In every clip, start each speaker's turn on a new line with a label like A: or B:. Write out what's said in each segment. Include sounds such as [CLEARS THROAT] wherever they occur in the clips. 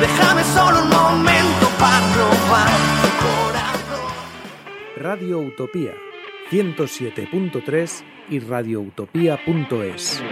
A: Déjame solo un momento para probar tu corazón.
B: Radio Utopía 107.3 y radioutopía.es.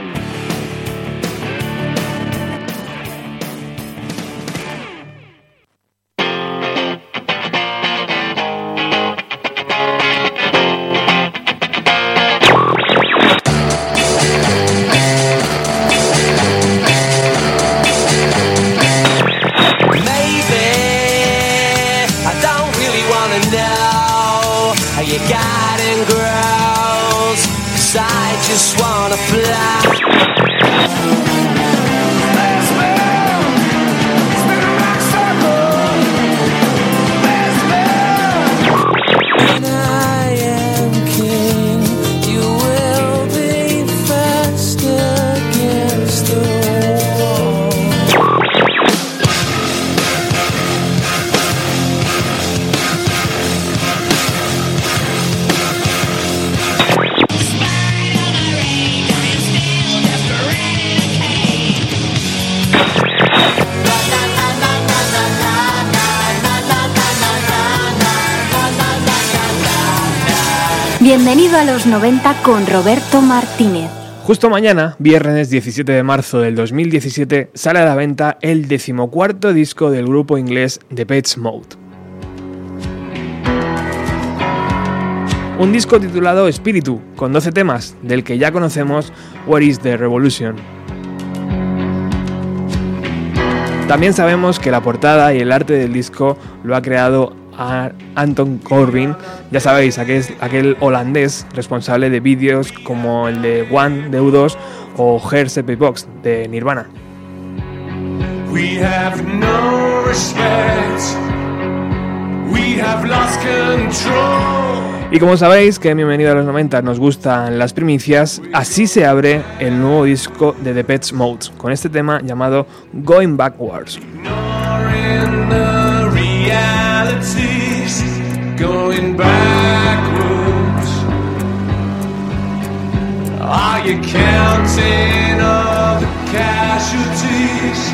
C: 90 con Roberto Martínez.
D: Justo mañana, viernes 17 de marzo del 2017, sale a la venta el decimocuarto disco del grupo inglés The Pets Mode. Un disco titulado Espíritu, con 12 temas, del que ya conocemos What is the Revolution. También sabemos que la portada y el arte del disco lo ha creado a Anton Corbin, ya sabéis, aquel, aquel holandés responsable de vídeos como el de One de U2 o Her Separate Box de Nirvana.
E: We have no respect. We have lost control.
D: Y como sabéis que en Bienvenido a los 90 nos gustan las primicias, así se abre el nuevo disco de The Pets Mode, con este tema llamado Going Backwards.
E: Ignoring Going backwards. Are you counting all the casualties?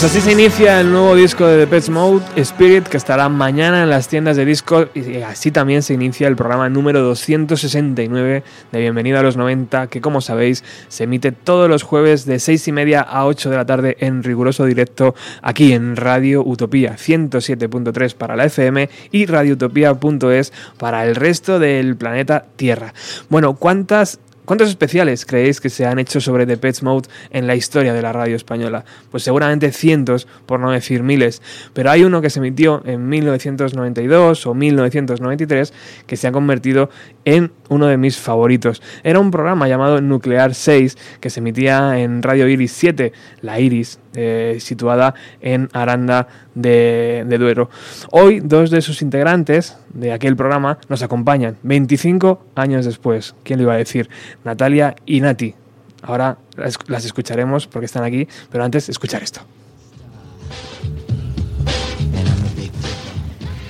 D: Pues así se inicia el nuevo disco de Depeche Mode, Spirit, que estará mañana en las tiendas de discos y así también se inicia el programa número 269 de Bienvenido a los 90, que como sabéis se emite todos los jueves de 6 y media a 8 de la tarde en riguroso directo aquí en Radio Utopía 107.3 para la FM y radioutopía.es para el resto del planeta Tierra. Bueno, ¿cuántas ¿Cuántos especiales creéis que se han hecho sobre The Pets Mode en la historia de la radio española? Pues seguramente cientos, por no decir miles, pero hay uno que se emitió en 1992 o 1993 que se ha convertido en uno de mis favoritos. Era un programa llamado Nuclear 6 que se emitía en Radio Iris 7, la Iris, eh, situada en Aranda de, Duero. Hoy dos de sus integrantes de aquel programa nos acompañan 25 años después. ¿Quién lo iba a decir? Natalia y Nati. Ahora las, las escucharemos porque están aquí, pero antes escuchar esto.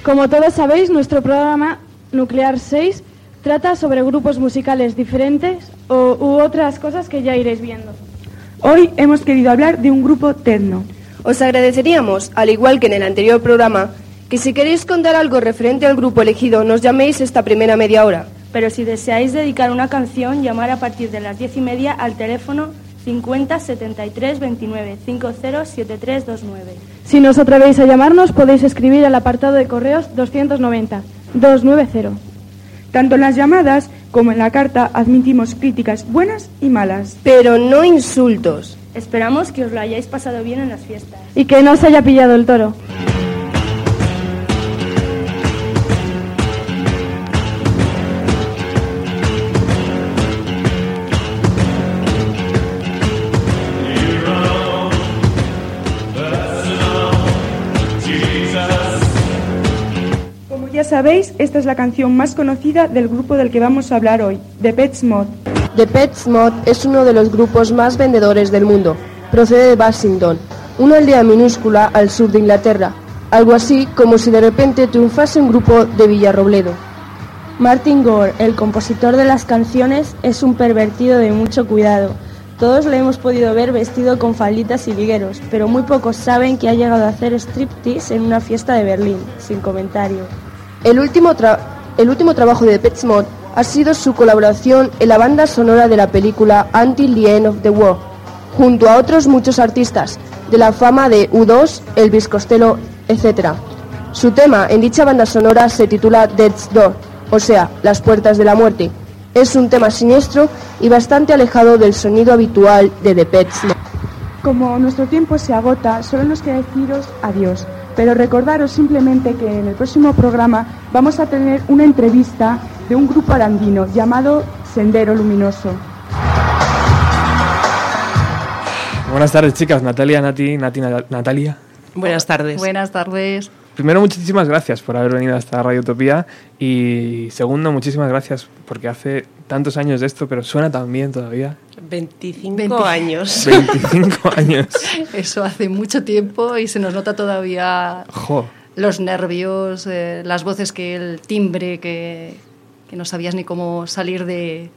F: Como todos sabéis, nuestro programa Nuclear 6 trata sobre grupos musicales diferentes o, u otras cosas que ya iréis viendo.
G: Hoy hemos querido hablar de un grupo tecno.
H: Os agradeceríamos, al igual que en el anterior programa, que si queréis contar algo referente al grupo elegido, nos llaméis esta primera media hora.
I: Pero si deseáis dedicar una canción, llamar a partir de las diez y media al teléfono 50 73 29 50 7329.
F: Si nos atrevéis a llamarnos, podéis escribir al apartado de correos 290 290.
G: Tanto en las llamadas como en la carta admitimos críticas buenas y malas.
H: Pero no insultos.
I: Esperamos que os lo hayáis pasado bien en las fiestas.
F: Y que no os haya pillado el toro.
G: Sabéis, esta es la canción más conocida del grupo del que vamos a hablar hoy, The Pets Mod.
H: The Pets Mod es uno de los grupos más vendedores del mundo. Procede de Basington, una aldea minúscula al sur de Inglaterra. Algo así como si de repente triunfase un grupo de Villarrobledo.
J: Martin Gore, el compositor de las canciones, es un pervertido de mucho cuidado. Todos le hemos podido ver vestido con falditas y ligueros, pero muy pocos saben que ha llegado a hacer striptease en una fiesta de Berlín, sin comentario.
H: El último, el último trabajo de Pets Mod ha sido su colaboración en la banda sonora de la película Until the End of the War, junto a otros muchos artistas de la fama de U2, Elvis Costello, etc. Su tema en dicha banda sonora se titula Death's Door, o sea, Las Puertas de la Muerte. Es un tema siniestro y bastante alejado del sonido habitual de The Pets.
G: Como nuestro tiempo se agota, solo nos queda deciros adiós. Pero recordaros simplemente que en el próximo programa vamos a tener una entrevista de un grupo arandino llamado Sendero Luminoso.
D: Buenas tardes, chicas. Natalia, Nati, Nati, Na- Natalia.
K: Buenas tardes.
L: Buenas tardes.
D: Primero, muchísimas gracias por haber venido hasta Radio Utopía. Y segundo, muchísimas gracias porque hace tantos años de esto, pero suena tan bien todavía.
K: 25
L: Veinti-
K: años. [LAUGHS]
D: 25 años.
L: Eso hace mucho tiempo y se nos nota todavía
D: Jo.
L: los nervios, eh, las voces que el timbre que, que no sabías ni cómo salir de...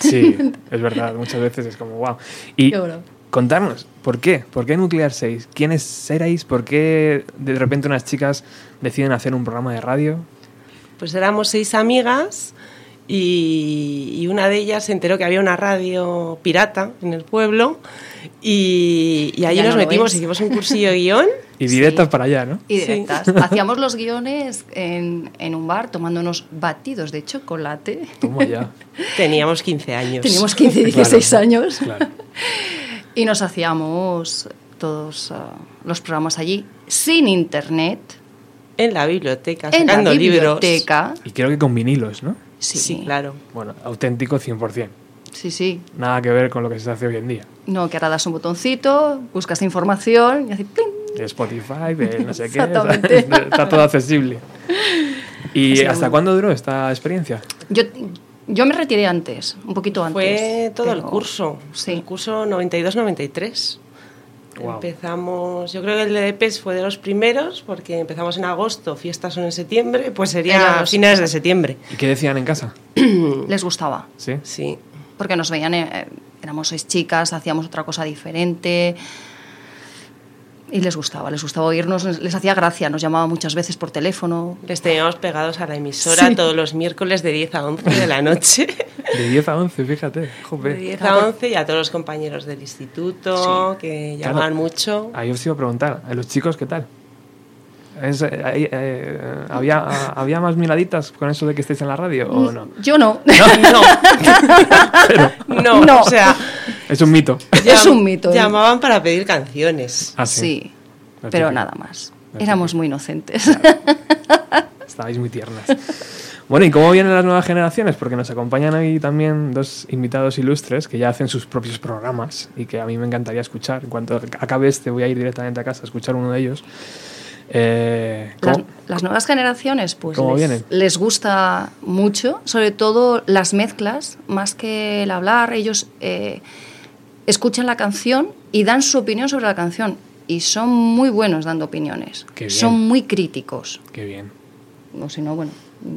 D: Sí, [LAUGHS] es verdad. Muchas veces es como, wow. Y contarnos, ¿por qué? ¿Por qué Nuclear 6? ¿Quiénes erais? ¿Por qué de repente unas chicas deciden hacer un programa de radio?
K: Pues éramos seis amigas y, y una de ellas se enteró que había una radio pirata en el pueblo y, y allí
L: Ya
K: nos
L: no
K: metimos, hicimos un cursillo de [LAUGHS] guion.
D: Y directas para allá, ¿no?
L: Y
K: Sí.
L: directas. [LAUGHS] Hacíamos los guiones en, en un bar tomando unos batidos de chocolate.
D: Toma ya. [LAUGHS]
K: Teníamos 15 años.
L: Teníamos 15 y 16
D: Claro,
L: años.
D: Claro.
L: Y nos hacíamos todos ah, los programas allí sin internet,
K: En la biblioteca,
L: en la
K: sacando libros.
L: biblioteca.
D: Y creo que con vinilos, ¿no?
L: Sí,
K: Sí, claro.
D: Bueno, auténtico 100%.
L: Sí, sí.
D: Nada que ver con lo que se hace hoy en día.
L: No, que ahora das un botoncito, buscas información y ¡pling!
D: De Spotify, de no sé qué.
L: Exactamente. [LAUGHS]
D: Está todo accesible. ¿Y
L: Así
D: hasta cuándo duró esta experiencia?
L: Yo, yo me retiré antes, un poquito antes.
K: Fue todo el
L: pero-
K: curso.
L: Sí.
K: El curso 92-93. Empezamos, yo creo que el de DPS fue de los primeros, porque empezamos en agosto, fiestas son en septiembre, pues sería a
L: los-
K: finales de septiembre.
D: ¿Y qué decían en casa? [CLEARS THROAT]
L: Les gustaba,
D: ¿Sí?
K: Sí.
L: porque nos veían, eh, éramos seis chicas, hacíamos otra cosa diferente. Y les gustaba, les gustaba oírnos, les, les hacía gracia, nos llamaba muchas veces por teléfono.
K: Les teníamos pegados a la emisora
L: Sí.
K: todos los miércoles de 10 a 11 de la [LAUGHS] noche.
D: De 10 a 11, fíjate.
K: De
D: Jope.
K: 10 a 11 y a todos los compañeros del instituto que
D: Claro.
K: llamaban mucho.
D: Ahí os iba a preguntar, ¿a los chicos qué tal? Es, eh, eh, ¿había, ¿Había más miraditas con eso de que estáis en la radio o no?
L: Yo no. [LAUGHS]
K: No, [LAUGHS]
L: No.
K: o sea,
D: Es un mito. [LAUGHS]
L: Es un mito. ¿eh?
K: llamaban para pedir canciones.
D: Ah, sí.
L: Sí, pero nada más. Éramos muy inocentes. [LAUGHS]
D: Estabais muy tiernas. Bueno, ¿y cómo vienen las nuevas generaciones? Porque nos acompañan hoy también dos invitados ilustres que ya hacen sus propios programas y que a mí me encantaría escuchar. En cuanto acabe este, voy a ir directamente a casa a escuchar uno de ellos. Eh,
L: Las, las nuevas generaciones, pues
D: ¿Cómo
L: les,
D: vienen?
L: les gusta mucho, sobre todo las mezclas, más que el hablar, ellos eh, escuchan la canción y dan su opinión sobre la canción. Y son muy buenos dando opiniones.
D: Qué bien.
L: Son muy críticos.
D: Qué bien.
L: O si no, bueno.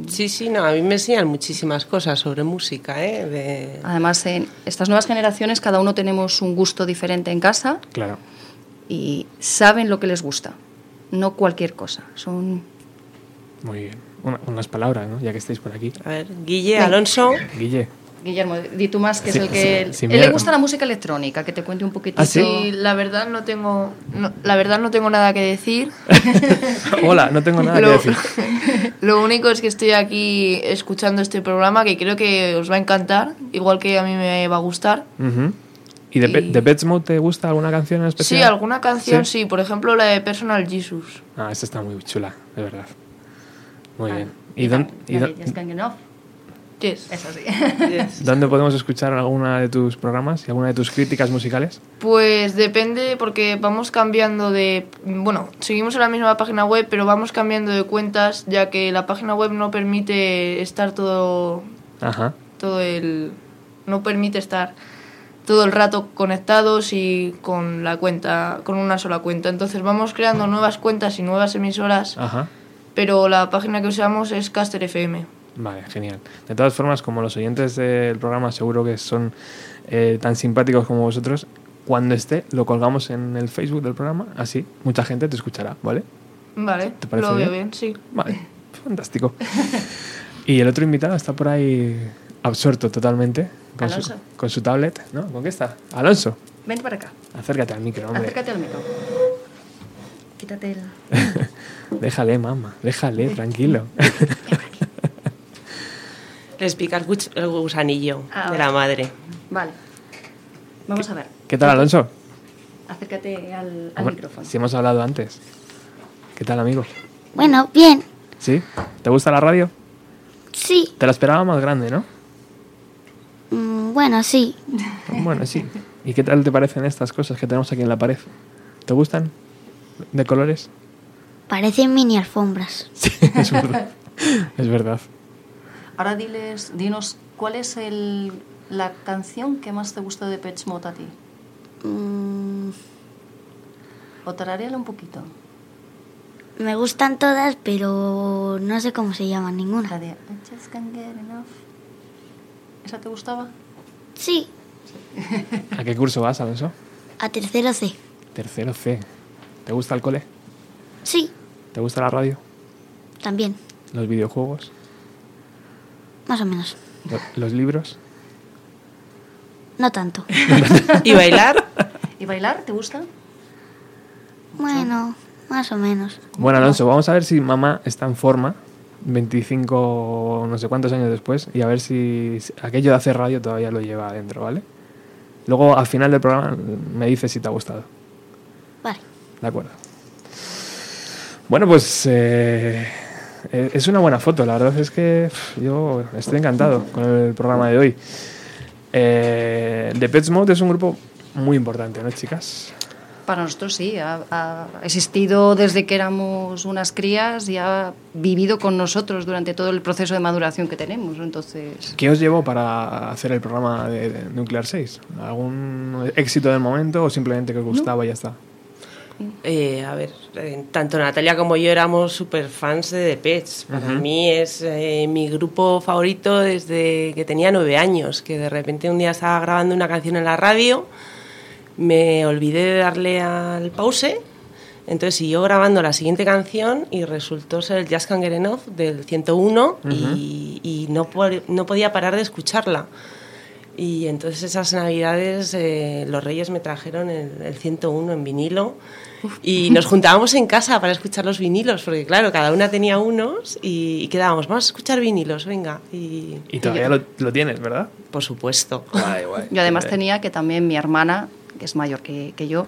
K: Sí, sí, no, a mí me enseñan muchísimas cosas sobre música, ¿eh? De...
L: Además, en estas nuevas generaciones, cada uno tenemos un gusto diferente en casa
D: Claro.
L: y saben lo que les gusta. No cualquier cosa. Son
D: Muy bien. Una- unas palabras, ¿no? Ya que estáis por aquí.
K: A ver, Guille, Alonso.
D: Guille.
L: Guillermo, di tú más, que
D: Sí,
L: es el que...
D: sí,
L: él le gusta la música electrónica, que te cuente un poquitito.
D: ¿Ah,
M: la verdad no tengo, no- la verdad no tengo nada que decir. [LAUGHS]
D: Hola, no tengo nada que
M: Lo-
D: decir. [LAUGHS]
M: Lo único es que estoy aquí escuchando este programa que creo que os va a encantar, igual que a mí me va a gustar.
D: ¿Y de,
M: Y-
D: de Pets Mode te gusta alguna canción en especial?
M: Sí, alguna canción
D: ¿Sí?
M: sí, por ejemplo la de Personal Jesus.
D: Ah, esta está muy chula, de verdad. Muy
L: Ah,
D: bien. ¿Y, dónde, y
M: Yes.
L: Eso sí. [LAUGHS]
D: dónde podemos escuchar alguna de tus programas y alguna de tus críticas musicales?
M: Pues depende porque vamos cambiando de... Bueno, seguimos en la misma página web, pero vamos cambiando de cuentas ya que la página web no permite estar todo,
D: Ajá.
M: todo el... No permite estar todo el rato conectados y con la cuenta, con una sola cuenta. Entonces vamos creando nuevas cuentas y nuevas emisoras,
D: Ajá.
M: pero la página que usamos es Caster FM.
D: Vale, genial. De todas formas, como los oyentes del programa seguro que son eh, tan simpáticos como vosotros, cuando esté lo colgamos en el Facebook del programa, así mucha gente te escuchará, ¿vale?
M: Vale,
D: ¿Te parece
M: lo veo
D: bien?
M: bien, sí.
D: Vale, [LAUGHS] fantástico. y el otro invitado está por ahí absorto totalmente con, su,
L: Alonso.
D: con su tablet, ¿no? ¿Con qué está? Alonso,
L: Ven para acá.
D: acércate al micro, hombre.
L: Acércate al micro. Quítate el... [LAUGHS]
D: déjale, mamá, déjale, tranquilo. [LAUGHS]
K: Les pica el, gus- el gusanillo
L: Ah,
K: de la madre.
L: Vale. Vamos a ver.
D: ¿Qué tal, Alonso?
L: Acércate al, al micrófono.
D: Si hemos hablado antes. ¿Qué tal, amigo?
N: Bueno, bien,
D: ¿Sí? ¿Te gusta la radio?
N: sí,
D: Te la esperaba más grande, ¿no?
N: mm, bueno, sí.
D: Bueno, sí. ¿Y qué tal te parecen estas cosas que tenemos aquí en la pared? ¿Te gustan? ¿De colores?
N: Parecen mini alfombras.
D: Sí, es verdad. Es verdad.
L: Ahora diles, dinos, ¿cuál es el, la canción que más te gusta de Pet Mode a ti?
N: Mm,
L: O tararéala un poquito.
N: me gustan todas, pero no sé cómo se llama ninguna.
L: La de I just can't get enough. ¿Esa te gustaba?
N: Sí, [LAUGHS]
D: ¿A qué curso vas, Alonso?
N: a tercero C.
D: Tercero C. ¿Te gusta el cole?
N: Sí,
D: ¿Te gusta la radio?
N: también,
D: ¿Los videojuegos?
N: Más o menos.
D: Lo- ¿Los libros?
N: No tanto. [LAUGHS]
K: ¿Y bailar?
L: ¿Y bailar? ¿Te gusta?
N: Bueno, más o menos.
D: Bueno, Alonso, vamos a ver si mamá está en forma 25 no sé cuántos años después y a ver si aquello de hacer radio todavía lo lleva adentro, ¿vale? Luego, al final del programa, me dices si te ha gustado.
N: Vale.
D: De acuerdo. Bueno, pues eh, es una buena foto. La verdad es que yo estoy encantado con el programa de hoy. Eh, The Pets Mode es un grupo muy importante, ¿no, chicas?
L: Para nosotros sí, ha, ha existido desde que éramos unas crías y ha vivido con nosotros durante todo el proceso de maduración que tenemos. Entonces,
D: ¿Qué os llevó para hacer el programa de, de Nuclear 6? ¿Algún éxito del momento o simplemente que os gustaba y ya está?
K: Eh, a ver, eh, tanto Natalia como yo éramos super fans de The Pets. Para
D: Ujú.
K: mí es eh, mi grupo favorito desde que tenía nueve años, que de repente un día estaba grabando una canción en la radio, me olvidé de darle al pause Entonces siguió grabando la siguiente canción y resultó ser el Get Enough del 101 y, y no, no podía parar de escucharla. Y entonces esas navidades eh, los reyes me trajeron el, el 101 en vinilo y nos juntábamos en casa para escuchar los vinilos, porque claro, cada una tenía unos y, y quedábamos, vamos a escuchar vinilos, venga. Y,
O: Y todavía lo, lo tienes, ¿verdad?
K: Por supuesto.
L: Yo además tenía que también mi hermana, que es mayor que, que yo,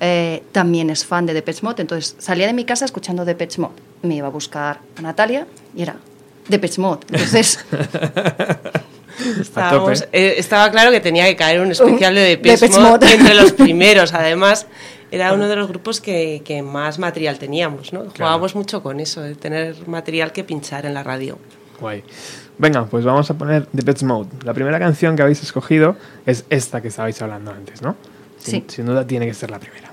L: eh, también es fan de Depeche Mode, entonces salía de mi casa escuchando Depeche Mode. Me iba a buscar a Natalia y era Depeche Mode. Entonces, [LAUGHS]
K: Estábamos- eh, estaba claro que tenía que caer un especial de [LAUGHS] Depeche
L: Depeche
K: Mode
L: Mode.
K: entre los primeros. Además, era uno de los grupos que, que más material teníamos, ¿no? Jugábamos mucho con eso, de tener material que pinchar en la radio.
O: Guay. Venga, pues vamos a poner The Pets Mode. La primera canción que habéis escogido es esta que estabais hablando antes, ¿no? Sin,
L: Sí.
O: sin duda tiene que ser la primera.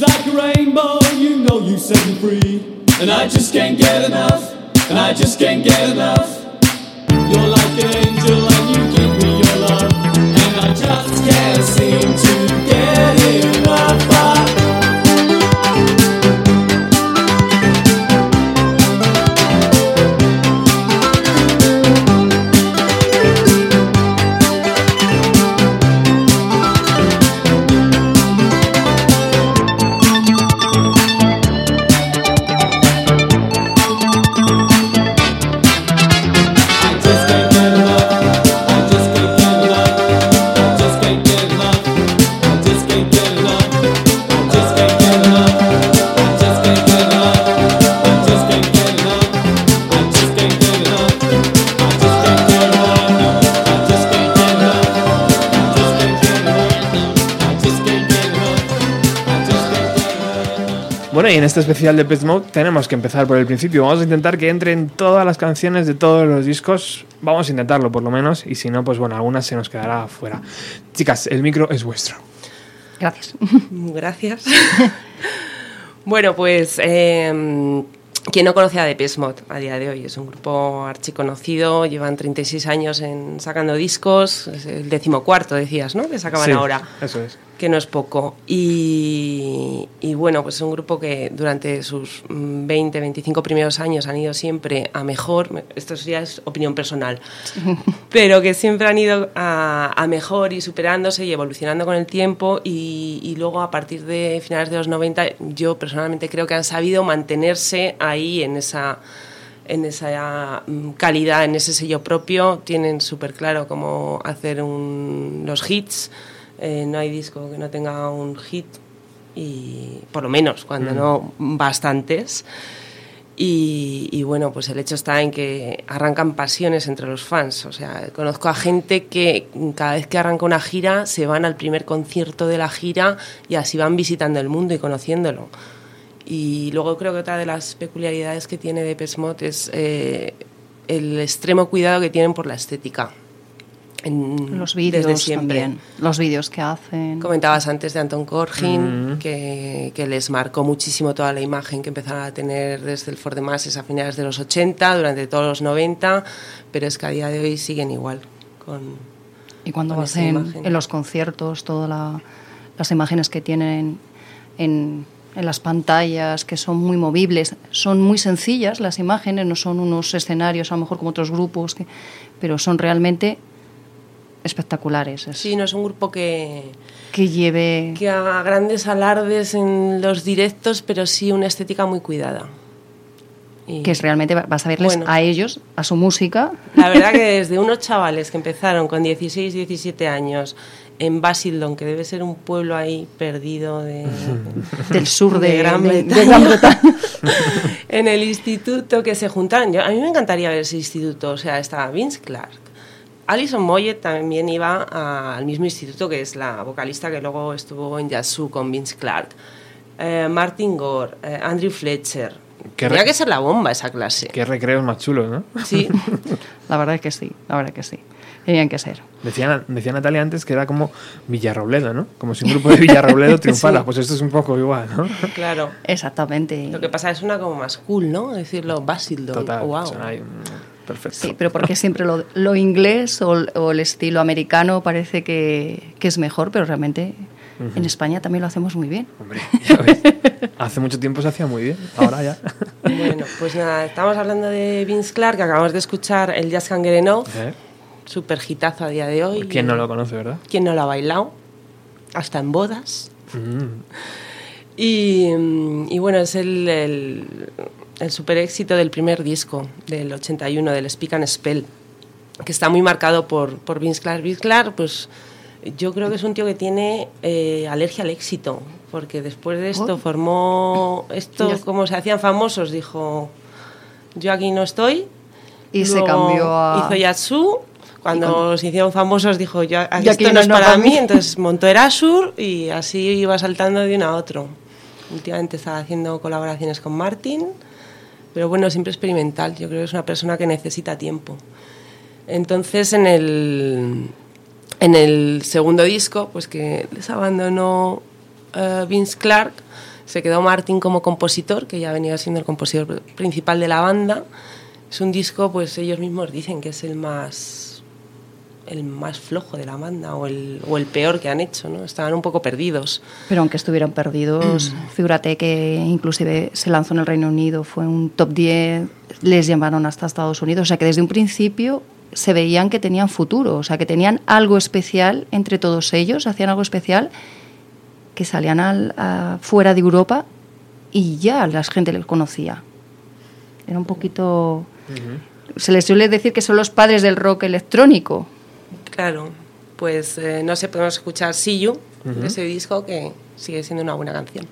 D: Like a rainbow, you know you set me free. And I just can't get enough. And I just can't get enough. You're like an angel and you give me your love. And I just can't seem to get enough.
O: En este especial de Pets Mode tenemos que empezar por el principio. Vamos a intentar que entren todas las canciones de todos los discos. Vamos a intentarlo por lo menos. Y si no, pues bueno, algunas se nos quedará fuera. Chicas, el micro es vuestro.
L: gracias. [LAUGHS]
K: Gracias. bueno, pues eh, quien no conoce a Depeche Mode a día de hoy es un grupo archiconocido, llevan 36 años en, sacando discos, es el decimocuarto decías, ¿no? Que sacaban
O: Sí,
K: ahora.
O: Eso es.
K: Que no es poco. Y, y, bueno, pues es un grupo que durante sus mm, 20, 25 primeros años han ido siempre a mejor, esto ya es opinión personal, [LAUGHS] pero que siempre han ido a, a mejor y superándose y evolucionando con el tiempo. Y, y, luego a partir de finales de los 90 yo personalmente creo que han sabido mantenerse ahí en esa en esa mm, calidad, en ese sello propio, tienen súper claro cómo hacer un, los hits, eh, no hay disco que no tenga un hit, y por lo menos, cuando
P: Mm.
K: no bastantes. Y, y bueno, pues el hecho está en que arrancan pasiones entre los fans. O sea, conozco a gente que cada vez que arranca una gira se van al primer concierto de la gira y así van visitando el mundo y conociéndolo. Y luego creo que otra de las peculiaridades que tiene Depeche Mode es eh, el extremo cuidado que tienen por la estética. En-
L: Los vídeos
K: desde siempre.
L: también. Los vídeos que hacen.
K: Comentabas antes de Anton Corbijn,
L: Mm.
K: que, que les marcó muchísimo toda la imagen que empezaron a tener desde el For the Masses a finales de los 80, durante todos los 90, pero es que a día de hoy siguen igual. Con,
L: Y cuando
K: con
L: hacen en los conciertos todas la- las imágenes que tienen en, en las pantallas, que son muy movibles, son muy sencillas las imágenes, no son unos escenarios a lo mejor como otros grupos, que, pero son realmente espectaculares. Es-
K: Sí, no es un grupo que,
L: que lleve...
K: que haga grandes alardes en los directos, pero sí una estética muy cuidada. Y-
L: que es realmente va- vas a verles
K: Bueno.
L: a ellos, a su música.
K: La verdad que [LAUGHS] desde unos chavales que empezaron con 16, 17 años en Basildon, que debe ser un pueblo ahí perdido de, [LAUGHS]
L: Del sur de-
K: Gran Bretaña. [LAUGHS] en el instituto que se juntaron. Yo, a mí me encantaría ver ese instituto. O sea, estaba Vince Clark. Alison Moyet también iba a- al mismo instituto que es la vocalista que luego estuvo en Yazoo con Vince Clark. Eh, Martin Gore, eh, Andrew Fletcher.
D: Re-
K: que ser la bomba esa clase.
D: Qué recreos más chulos, ¿no?
K: Sí. [LAUGHS]
L: La verdad es que sí, la verdad es que sí. Tenían que ser.
D: Decía, decía Natalia antes que era como Villarrobledo, ¿no? Como si un grupo de Villarrobledo [LAUGHS] triunfara.
K: Sí.
D: Pues esto es un poco igual, ¿no?
K: Claro.
L: Exactamente.
K: Lo que pasa es una como más cool, ¿no? Decirlo Basildon.
D: Total.
K: Wow.
D: suena ahí, perfecto.
L: Sí, pero porque siempre lo, lo inglés o, o el estilo americano parece que, que es mejor, pero realmente en España también lo hacemos muy bien.
D: Hombre, ya ves. Hace mucho tiempo se hacía muy bien, ahora ya.
K: Bueno, pues nada, estamos hablando de Vince Clark, que acabamos de escuchar el Jazz Can Get Enough,
D: ¿Eh?
K: super hitazo a día de hoy.
D: ¿Quién no lo conoce, verdad?
K: ¿Quién no lo ha bailado? Hasta en bodas.
D: Mm.
K: Y, y bueno, es el, el, el super éxito del primer disco, del 81, del Speak and Spell, que está muy marcado por, por Vince Clark. Vince Clark, pues yo creo que es un tío que tiene eh, alergia al éxito, porque después de esto
L: Oh.
K: formó esto, como se hacían famosos, dijo, yo aquí no estoy.
L: Y se
K: Luego
L: cambió a-
K: Hizo Yatsu. Cuando
L: con-
K: se hicieron famosos dijo, yo, aquí
L: Yo aquí
K: esto no
L: no,
K: es
L: no
K: para mí,
L: mí. [LAUGHS]
K: entonces montó Erasure y así iba saltando de uno a otro. Últimamente está haciendo colaboraciones con Martin, pero bueno, siempre experimental. Yo creo que es una persona que necesita tiempo. Entonces, en el, en el segundo disco, pues que les abandonó eh, Vince Clark, se quedó Martin como compositor, que ya venía siendo el compositor principal de la banda. Es un disco, pues ellos mismos dicen que es el más el más flojo de la banda o el, o el peor que han hecho, ¿no? Estaban un poco perdidos.
L: Pero aunque estuvieran perdidos, figúrate que inclusive se lanzó en el Reino Unido, fue un top 10, les llamaron hasta Estados Unidos, o sea que desde un principio se veían que tenían futuro, o sea que tenían algo especial entre todos ellos, hacían algo especial, que salían al, a- fuera de Europa y ya la gente les conocía. Era un poquito... Se les suele decir que son los padres del rock electrónico.
K: Claro, pues eh, no sé, podemos escuchar See You, de ese disco que sigue siendo una buena canción.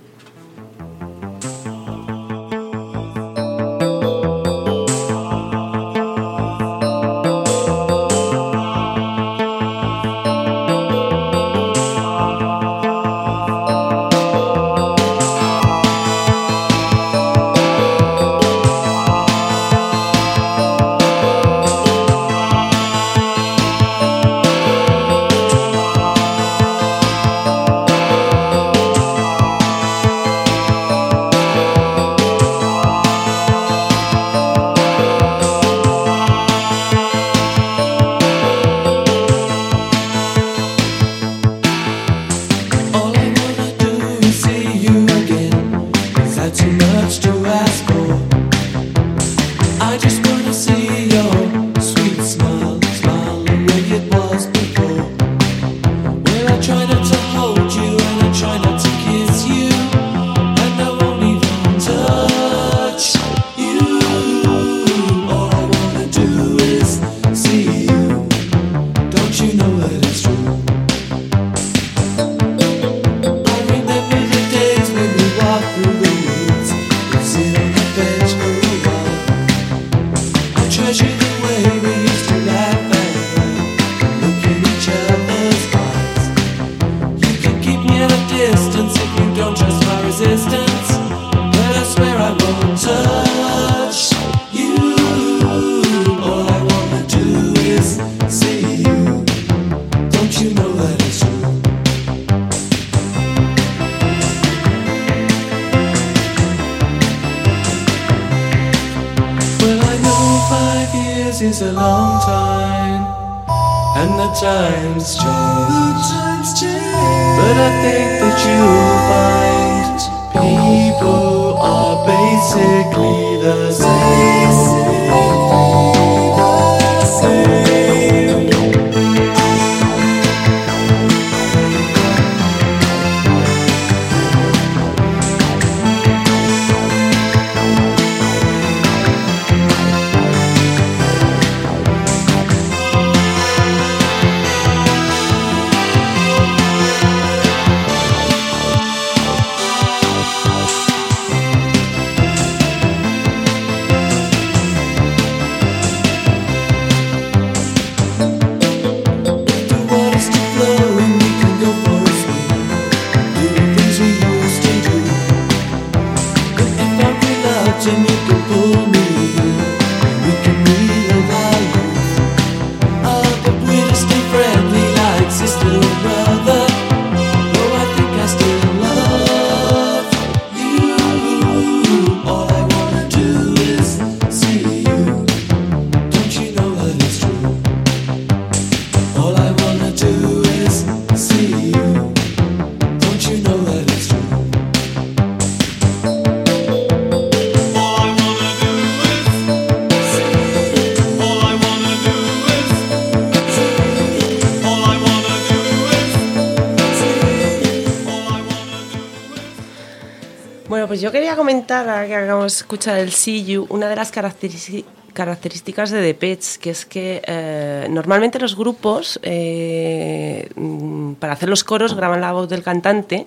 K: Comentar, ahora que acabamos de escuchar el See You, una de las características de The Pets, que es que eh, normalmente los grupos, eh, mm, para hacer los coros, graban la voz del cantante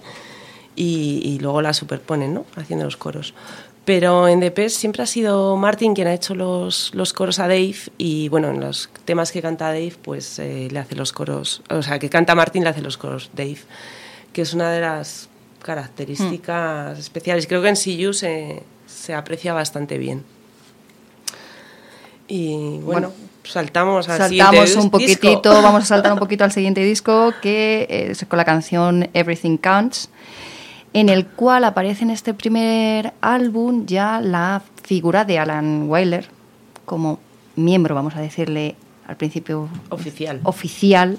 K: y, y luego la superponen, ¿no? Haciendo los coros. Pero en The Pets siempre ha sido Martin quien ha hecho los, los coros a Dave y, bueno, en los temas que canta Dave, pues eh, le hace los coros, o sea, que canta Martin le hace los coros Dave, que es una de las características especiales. Creo que en See You se, se aprecia bastante bien. Y bueno,
L: Bueno,
K: saltamos al
L: Saltamos
K: siguiente
L: un
K: disco.
L: poquitito, [LAUGHS] vamos a saltar un poquito al siguiente disco, que es con la canción Everything Counts, en el cual aparece en este primer álbum ya la figura de Alan Wyler como miembro, vamos a decirle al principio
K: Oficial.
L: oficial,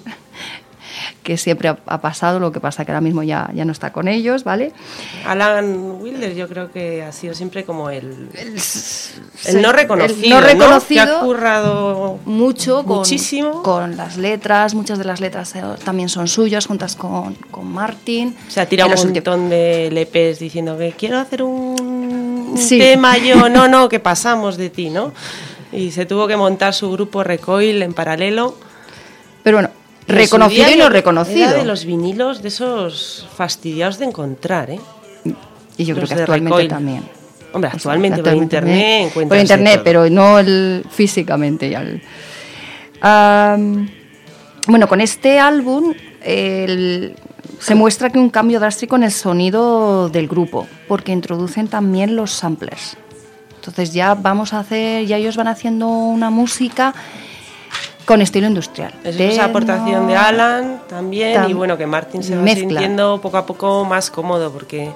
L: que siempre ha, ha pasado, lo que pasa que ahora mismo ya, ya no está con ellos, ¿vale?
K: Alan Wilder yo creo que ha sido siempre como el, no reconocido,
L: el no reconocido
K: Que ha currado
L: mucho con,
K: muchísimo.
L: con las letras, muchas de las letras eh, también son suyas, juntas con, con Martin.
K: Se ha tirado
L: En los
K: un montón de LPs diciendo que quiero hacer un,
L: Sí.
K: tema yo, no, no, [LAUGHS] que pasamos de ti, ¿no? Y se tuvo que montar su grupo Recoil en paralelo.
L: Pero bueno, reconocido y no reconocido.
K: Era de los vinilos de esos fastidiados de encontrar, ¿eh?
L: Y yo creo que actualmente
K: Recoil.
L: también.
K: Hombre, actualmente por
L: Actualmente
K: internet
L: Por internet,
K: todo.
L: pero no el, físicamente. ya el- bueno, con este álbum el- se muestra que un cambio drástico en el sonido del grupo, porque introducen también los samplers. Entonces ya vamos a hacer, ya ellos van haciendo una música con estilo industrial.
K: Es esa aportación de Alan también
L: Tam-
K: y bueno que Martin se va
L: mezcla.
K: sintiendo poco a poco más cómodo porque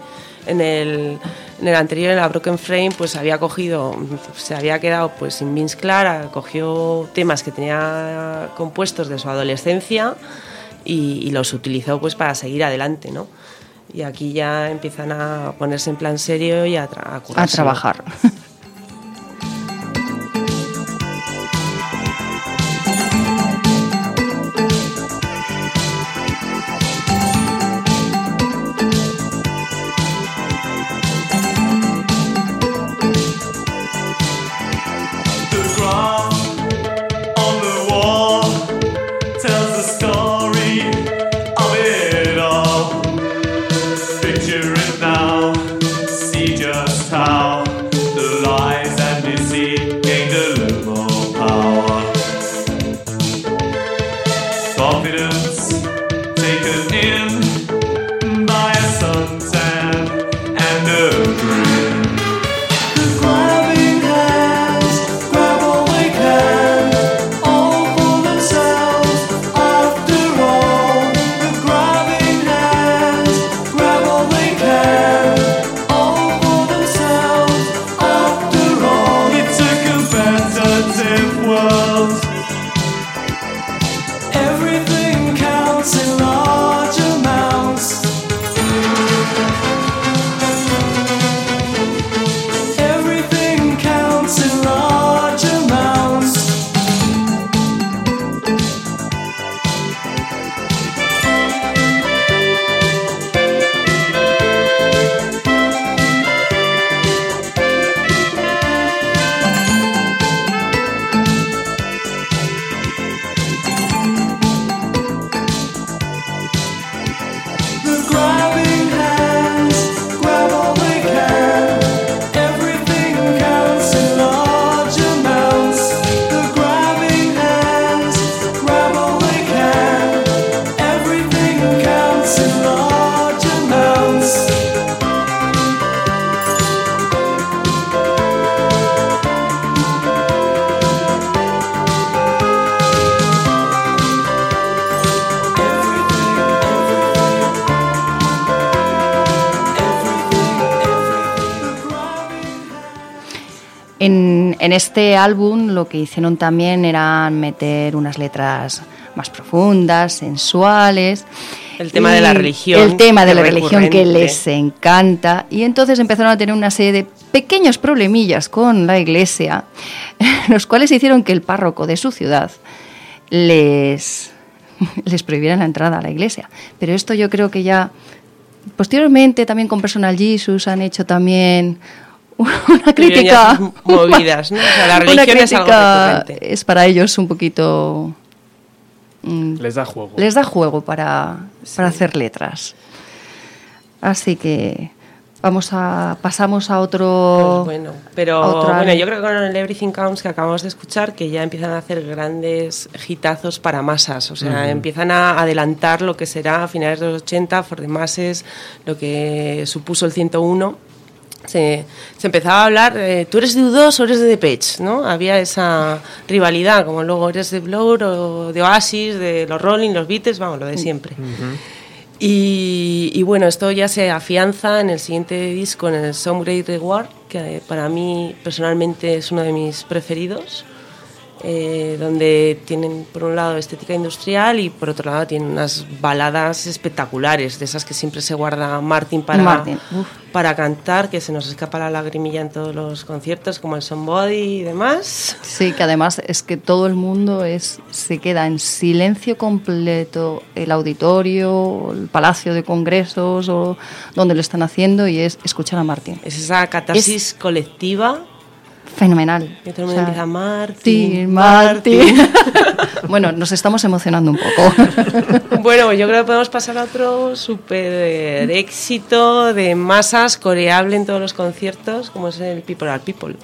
K: en el, en el anterior en la Broken Frame pues había cogido se había quedado pues sin Vince Clark cogió temas que tenía compuestos de su adolescencia y, y los utilizó pues para seguir adelante no y aquí ya empiezan a ponerse en plan serio y a, tra- a
L: a trabajar. [LAUGHS] este álbum lo que hicieron también era meter unas letras más profundas, sensuales.
K: El tema de la religión,
L: El tema de la religión que les encanta. Y entonces empezaron a tener una serie de pequeños problemillas con la iglesia, [LAUGHS] los cuales hicieron que el párroco de su ciudad les, [LAUGHS] les prohibiera la entrada a la iglesia. Pero esto yo creo que ya posteriormente también con Personal Jesus han hecho también [LAUGHS] una crítica. [LAUGHS]
K: movidas, ¿no? O sea, la [LAUGHS]
L: una
K: religión es algo recurrente.
L: es para ellos un poquito mm,
D: Les da juego.
L: les da juego para, para hacer letras. Así que vamos a pasamos a otro
K: Pues bueno, pero bueno, yo creo que con el Everything Counts que acabamos de escuchar, que ya empiezan a hacer grandes hitazos para masas, o sea, empiezan a adelantar lo que será a finales de los 80, For the Masses, lo que supuso el 101. Se, se empezaba a hablar, eh, tú eres de U2 o eres de Depeche, ¿no? Había esa rivalidad, como luego eres de Blur o de Oasis, de los Rolling, los Beatles, vamos, lo de siempre. Y, y bueno, esto ya se afianza en el siguiente disco, en el Some Great Reward, que para mí personalmente es uno de mis preferidos, eh, donde tienen por un lado estética industrial y por otro lado tienen unas baladas espectaculares, de esas que siempre se guarda Martin para,
L: Martin,
K: para cantar, que se nos escapa la lagrimilla en todos los conciertos, como el Somebody y demás.
L: Sí, que además es que todo el mundo es se queda en silencio completo, el auditorio, el palacio de congresos o donde lo están haciendo y es escuchar a Martín.
K: Es esa catarsis colectiva
L: Fenomenal.
K: que todo el
L: O
K: mundo
L: sea,
K: empieza Martin,
L: Martín, Martín. [LAUGHS] bueno, nos estamos emocionando un poco. [LAUGHS]
K: Bueno, yo creo que podemos pasar a otro súper éxito de masas coreable en todos los conciertos, como es el People Are People.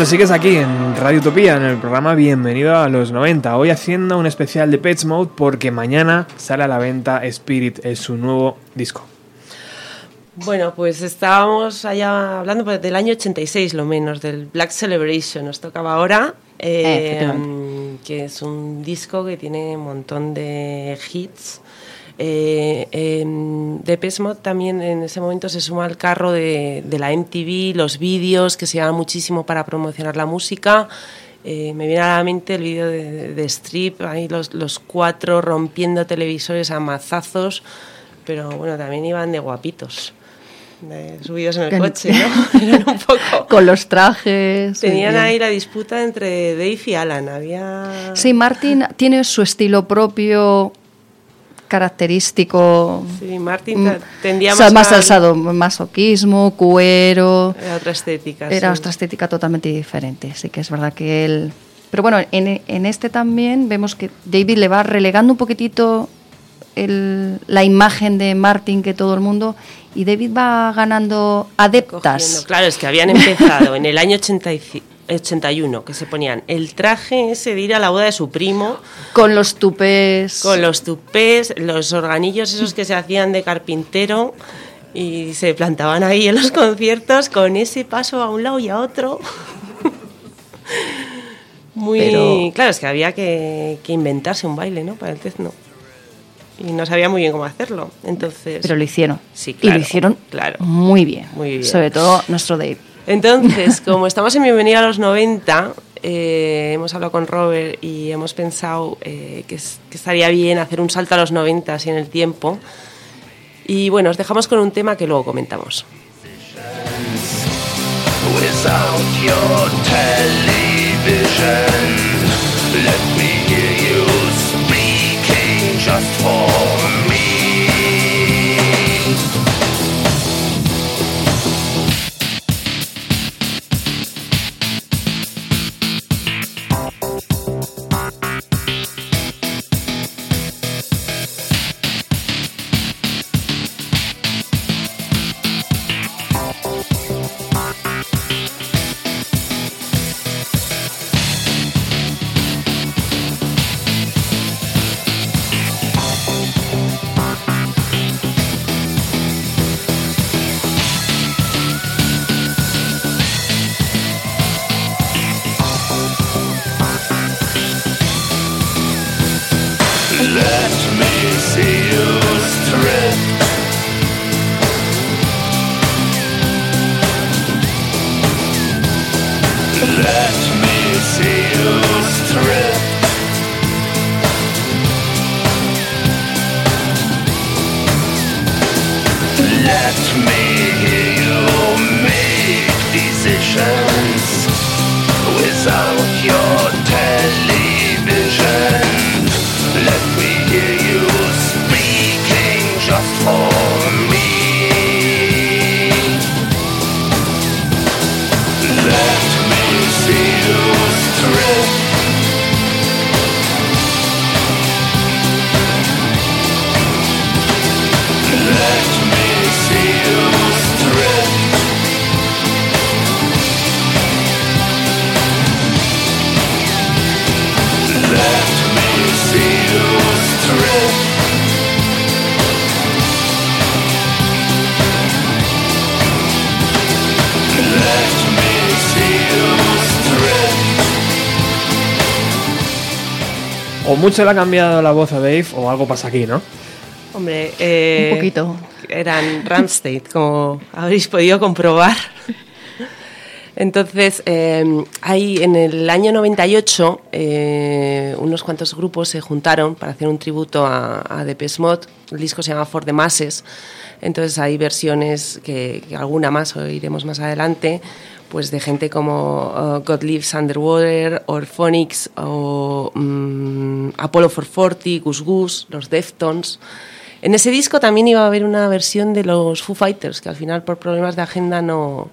D: Bueno, sigues aquí en Radio Utopía, en el programa Bienvenido a los 90. Hoy haciendo un especial de Pets Mode porque mañana sale a la venta Spirit, es su nuevo disco.
K: Bueno, pues estábamos allá hablando pues, del año 86, lo menos, del Black Celebration. Nos tocaba ahora, eh, que es un disco que tiene un montón de hits. Eh, eh, Depeche Mode también en ese momento se suma al carro de, de la MTV, los vídeos que se llevan muchísimo para promocionar la música Eh, me viene a la mente el vídeo de, de- Strip, ahí los, los cuatro rompiendo televisores a mazazos, pero bueno, también iban de guapitos, subidos en el coche, ¿no? [LAUGHS] Eran un poco... [LAUGHS]
L: Con los trajes.
K: Tenían ahí la disputa entre Dave y Alan, había...
L: Sí, Martin tiene su estilo propio, característico.
K: Sí, Martin
L: Mm,
K: te- tendía
L: o sea,
K: más
L: más
K: al-
L: al sadomasoquismo, cuero.
K: Era otra estética.
L: Era
K: sí.
L: otra estética totalmente diferente. Sí que es verdad que él. Pero bueno, en, en este también vemos que David le va relegando un poquitito el- la imagen de Martin que todo el mundo. Y David va ganando adeptas.
K: Cogiendo. Claro, es que habían empezado en el año 85 81, que se ponían el traje ese de ir a la boda de su primo,
L: Con los tupés.
K: con los tupés, los organillos esos que se hacían de carpintero y se plantaban ahí en los conciertos con ese paso a un lado y a otro. [LAUGHS] Muy
L: Pero-
K: claro, es que había que, que inventarse un baile, ¿no? Para el techno. Y no sabía muy bien cómo hacerlo. Entonces.
L: Pero lo hicieron.
K: Sí,
L: Y
K: claro,
L: lo hicieron
K: claro.
L: muy bien.
K: Muy bien.
L: Sobre todo nuestro Dave.
K: Entonces, [LAUGHS] como estamos en Bienvenida a los 90, eh, hemos hablado con Robert y hemos pensado eh, que, es- que estaría bien hacer un salto a los 90 así en el tiempo. Y bueno, os dejamos con un tema que luego comentamos.
D: Mucho le ha cambiado la voz a Dave o algo pasa aquí, ¿no?
K: Hombre, eh,
L: Un poquito.
K: Eran Ramstein, como habréis podido comprobar. Entonces, eh, hay en el año 98 eh, unos cuantos grupos se juntaron para hacer un tributo a, a Depeche Mode. El disco se llama For the Masses. Entonces hay versiones que, que alguna más oiremos más adelante, pues de gente como uh, God Lives Underwater, Orphonics o mm, Apollo 440, Gus Gus, los Deftones. En ese disco también iba a haber una versión de los Foo Fighters, que al final por problemas de agenda no,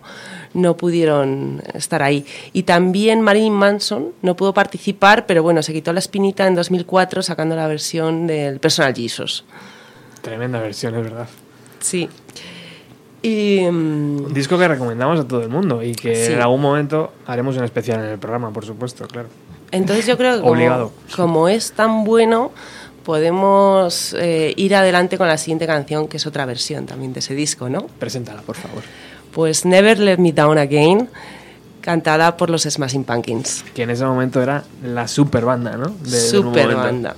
K: no pudieron estar ahí. Y también Marilyn Manson no pudo participar, pero bueno, se quitó la espinita en 2004 sacando la versión del Personal Jesus.
D: Tremenda versión, es verdad.
K: Sí. Y, mm,
D: Un disco que recomendamos a todo el mundo y que
K: Sí.
D: en algún momento haremos un especial en el programa, por supuesto, claro.
K: entonces yo creo que como, es tan bueno, podemos eh, ir adelante con la siguiente canción, que es otra versión también de ese disco, ¿no?
D: Preséntala, por favor.
K: Pues Never Let Me Down Again, cantada por los Smashing Pumpkins.
D: Que en ese momento era la super banda, ¿no? De-
K: Super banda.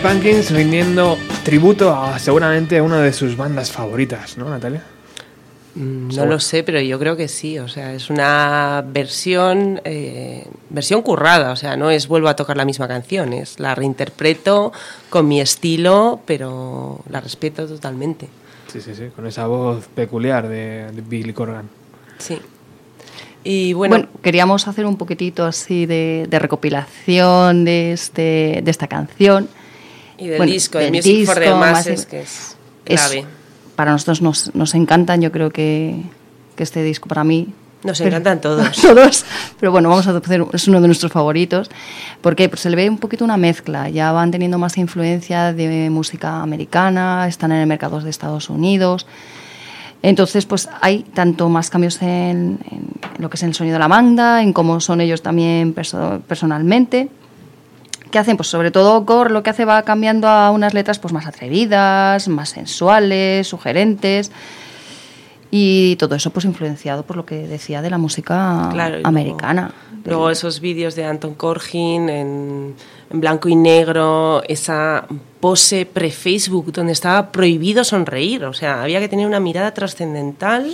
D: Smashing Pumpkins rindiendo tributo a seguramente una de sus bandas favoritas, ¿no, Natalia?
K: Mm, No
D: Seguro.
K: lo sé, pero yo creo que sí. O sea, es una versión, eh, versión currada. O sea, no es vuelvo a tocar la misma canción, es la reinterpreto con mi estilo, pero la respeto totalmente.
D: Sí, sí, sí, con esa voz peculiar de, de Billy Corgan.
K: Sí. Y bueno,
L: Bueno, queríamos hacer un poquitito así de, de recopilación de, este, de esta canción.
K: Y del
L: Bueno,
K: disco, de
L: del
K: Music for the
L: disco,
K: Masses, que es
L: es-
K: clave.
L: para nosotros nos, nos encantan, yo creo que, que este disco para mí...
K: Nos
L: pero-
K: encantan [LAUGHS] todos.
L: todos, pero bueno, vamos a hacer, es uno de nuestros favoritos, porque pues, se le ve un poquito una mezcla, ya van teniendo más influencia de música americana, están en el mercado de Estados Unidos, entonces pues hay tanto más cambios en, en lo que es el sonido de la banda, en cómo son ellos también perso- personalmente, ¿Qué hacen? Pues sobre todo Core lo que hace va cambiando a unas letras pues más atrevidas, más sensuales, sugerentes. Y todo eso pues influenciado por lo que decía de la música
K: Claro, y luego-
L: americana.
K: Luego esos vídeos de Anton Corgin en, en blanco y negro, esa pose pre-Facebook donde estaba prohibido sonreír, o sea, había que tener una mirada trascendental,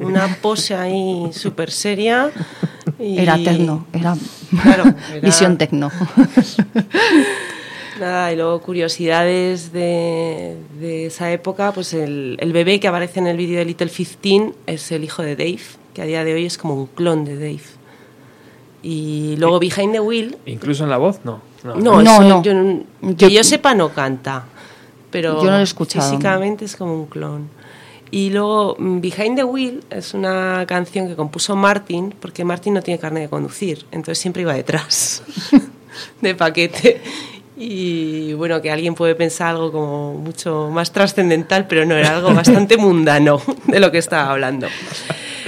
K: una pose ahí súper seria. [LAUGHS] y-
L: Era tecno, era,
K: Claro, [LAUGHS] era-
L: visión tecno. [LAUGHS]
K: Nada, y luego curiosidades de, de esa época, pues el, el bebé que aparece en el vídeo de Little 15 es el hijo de Dave, que a día de hoy es como un clon de Dave. Y luego Behind the Wheel,
D: ¿Incluso en la voz? No.
K: No,
L: No,
K: eso
L: no.
K: Yo, no-
L: Yo-
K: que yo sepa no canta, pero
L: Yo no lo he escuchado.
K: físicamente es como un clon. Y luego mm, Behind the Wheel es una canción que compuso Martin, porque Martin no tiene carne de conducir, entonces siempre iba detrás [LAUGHS] de paquete. Y bueno, que alguien puede pensar algo como mucho más trascendental, pero no, era algo bastante mundano de lo que estaba hablando.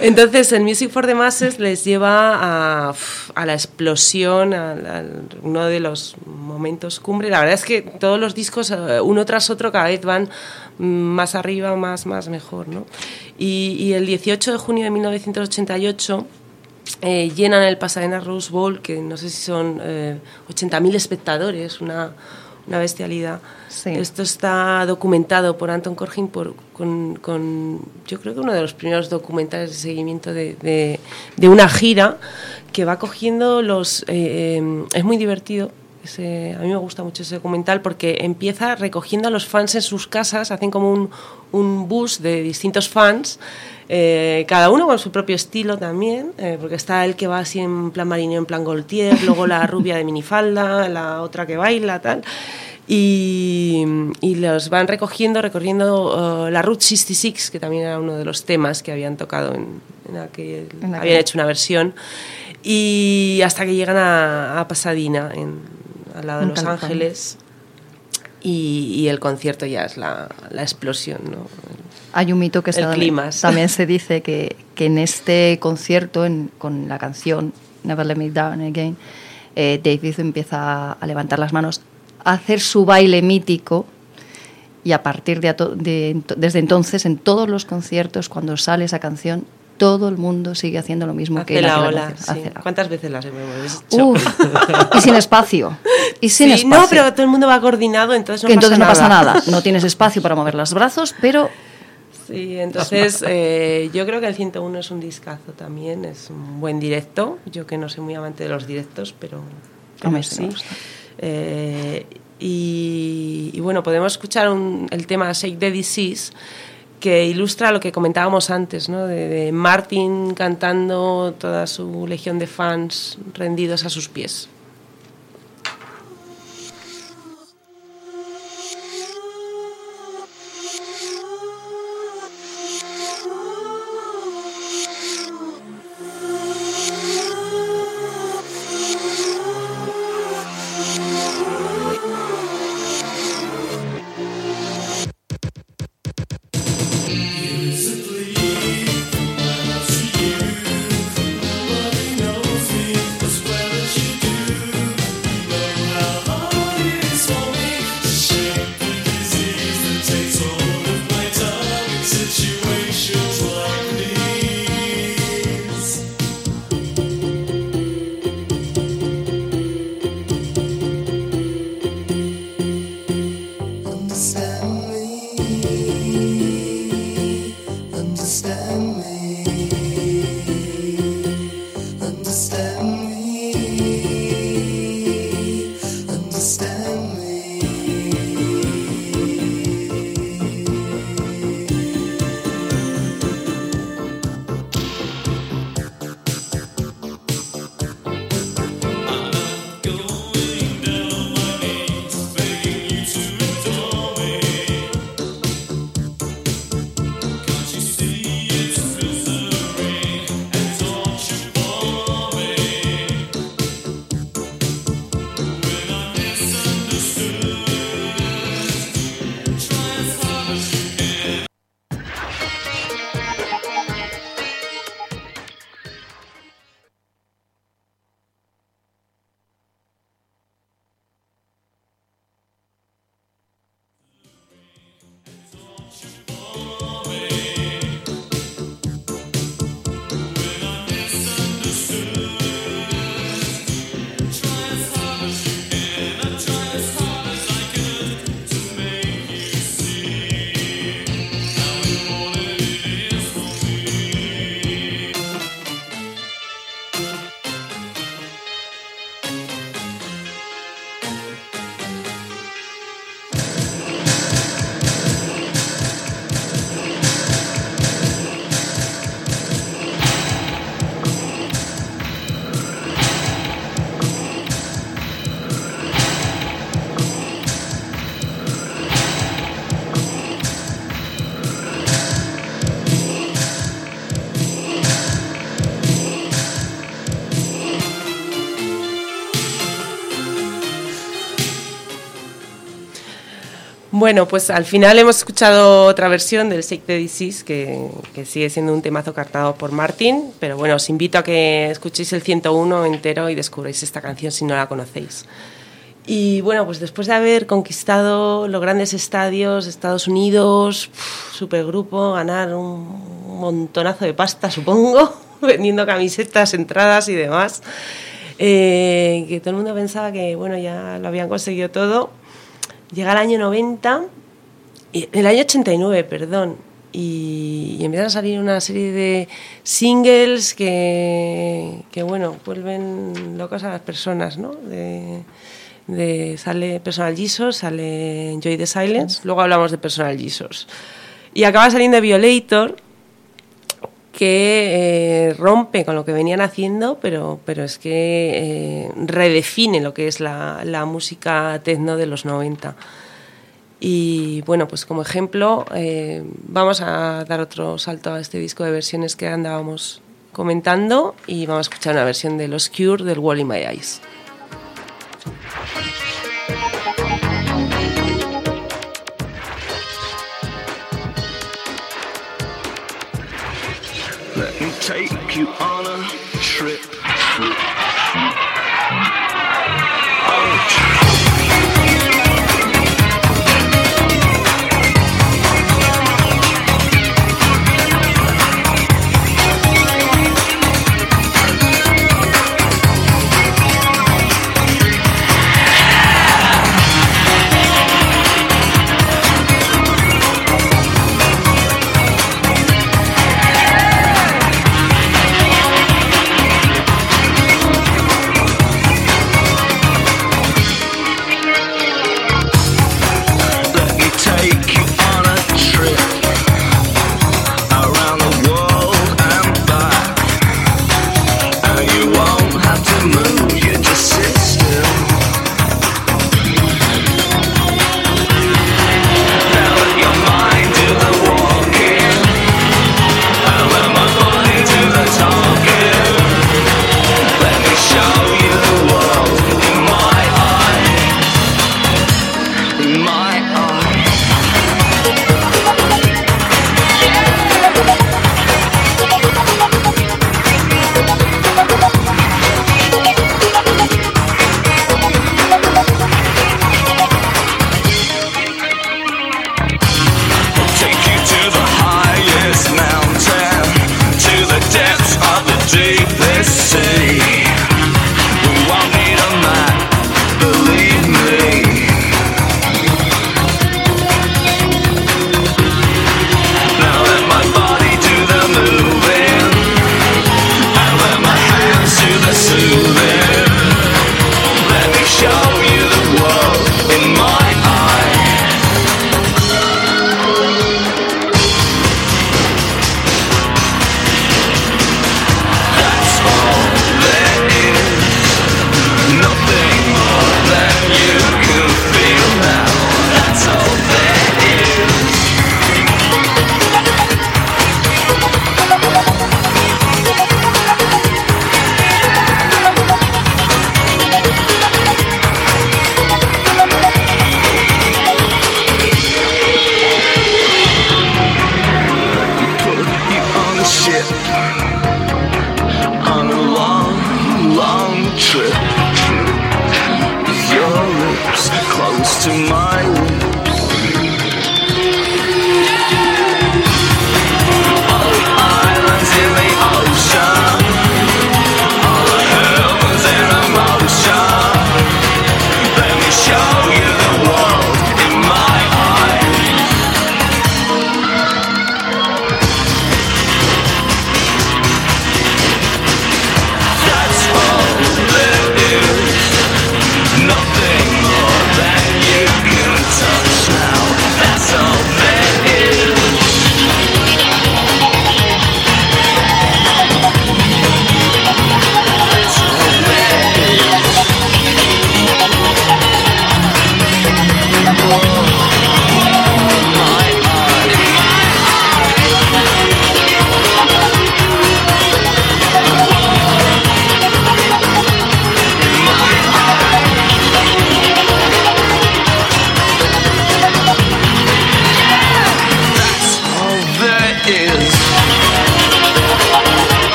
K: Entonces, el Music for the Masses les lleva a, a la explosión, a, uno de los momentos cumbre. La verdad es que todos los discos, eh, uno tras otro, cada vez van mm, más arriba, más, más mejor. ¿no? Y, y el 18 de junio de 1988 eh, llenan el Pasadena Rose Bowl, que no sé si son eh, 80.000 espectadores, una, una bestialidad. Esto está documentado por Anton Corgin por, con, con, yo creo que uno de los primeros documentales de seguimiento de, de, de una gira que va cogiendo los... eh, eh, es muy divertido. ese- a mí me gusta mucho ese documental porque empieza recogiendo a los fans en sus casas, hacen como un, un bus de distintos fans, eh, cada uno con su propio estilo también, eh, porque está el que va así en plan marinero, en plan Gaultier, luego la [LAUGHS] rubia de minifalda, la otra que baila, tal. Y, y los van recogiendo, recorriendo eh, la Route 66, que también era uno de los temas que habían tocado en, en aquel,
L: En aquel-
K: habían hecho una versión, y hasta que llegan a, a Pasadena, en, al lado de Los
L: California.
K: Ángeles, y, y el concierto ya es la, la explosión, ¿no?
L: Hay un mito que
K: El clímax.
L: también se dice que, que en este concierto, en- con la canción Never Let Me Down Again, eh, David empieza a levantar las manos, a hacer su baile mítico y a partir de, de desde entonces en todos los conciertos cuando sale esa canción todo el mundo sigue haciendo lo mismo que
K: Hace la
L: la
K: ola,
L: canción,
K: sí.
L: hace la-
K: ¿Cuántas veces las hemos hecho?
L: Uf, y sin espacio y sin
K: Sí,
L: espacio
K: No, pero todo el mundo va coordinado, entonces no
L: que entonces
K: pasa
L: no pasa
K: nada.
L: no tienes espacio para mover los brazos pero
K: Sí, entonces eh, yo creo que el 101 es un discazo también, es un buen directo. Yo que no soy muy amante de los directos, pero, pero
L: Hombre, sí me
K: sí.
L: gusta.
K: Eh, y, y bueno, podemos escuchar un- el tema Shake the Disease que ilustra lo que comentábamos antes, ¿no? de, Martin cantando toda su legión de fans rendidos a sus pies. Bueno, pues al final hemos escuchado otra versión del Shake the Disease, que, sigue siendo un temazo cartado por Martin, pero bueno, os invito a que escuchéis el 101 entero y descubráis esta canción si no la conocéis. Y bueno, pues después de haber conquistado los grandes estadios, Estados Unidos, supergrupo, ganar un montonazo de pasta, supongo, [LAUGHS] vendiendo camisetas, entradas y demás, eh, que todo el mundo pensaba que bueno, ya lo habían conseguido todo. Llega el año 90, y- el año 89, perdón, y, empiezan a salir una serie de singles que, que bueno, vuelven locas a las personas, ¿no? De- sale Personal Jesus, sale Enjoy the Silence, luego hablamos de Personal Jesus. Y acaba saliendo Violator, que eh, rompe con lo que venían haciendo, pero, pero es que eh, redefine lo que es la, la música techno de los 90. Y bueno, pues como ejemplo, eh, vamos a dar otro salto a este disco de versiones que andábamos comentando y vamos a escuchar una versión de Los Cure del Wall in My Eyes.
A: Take you on a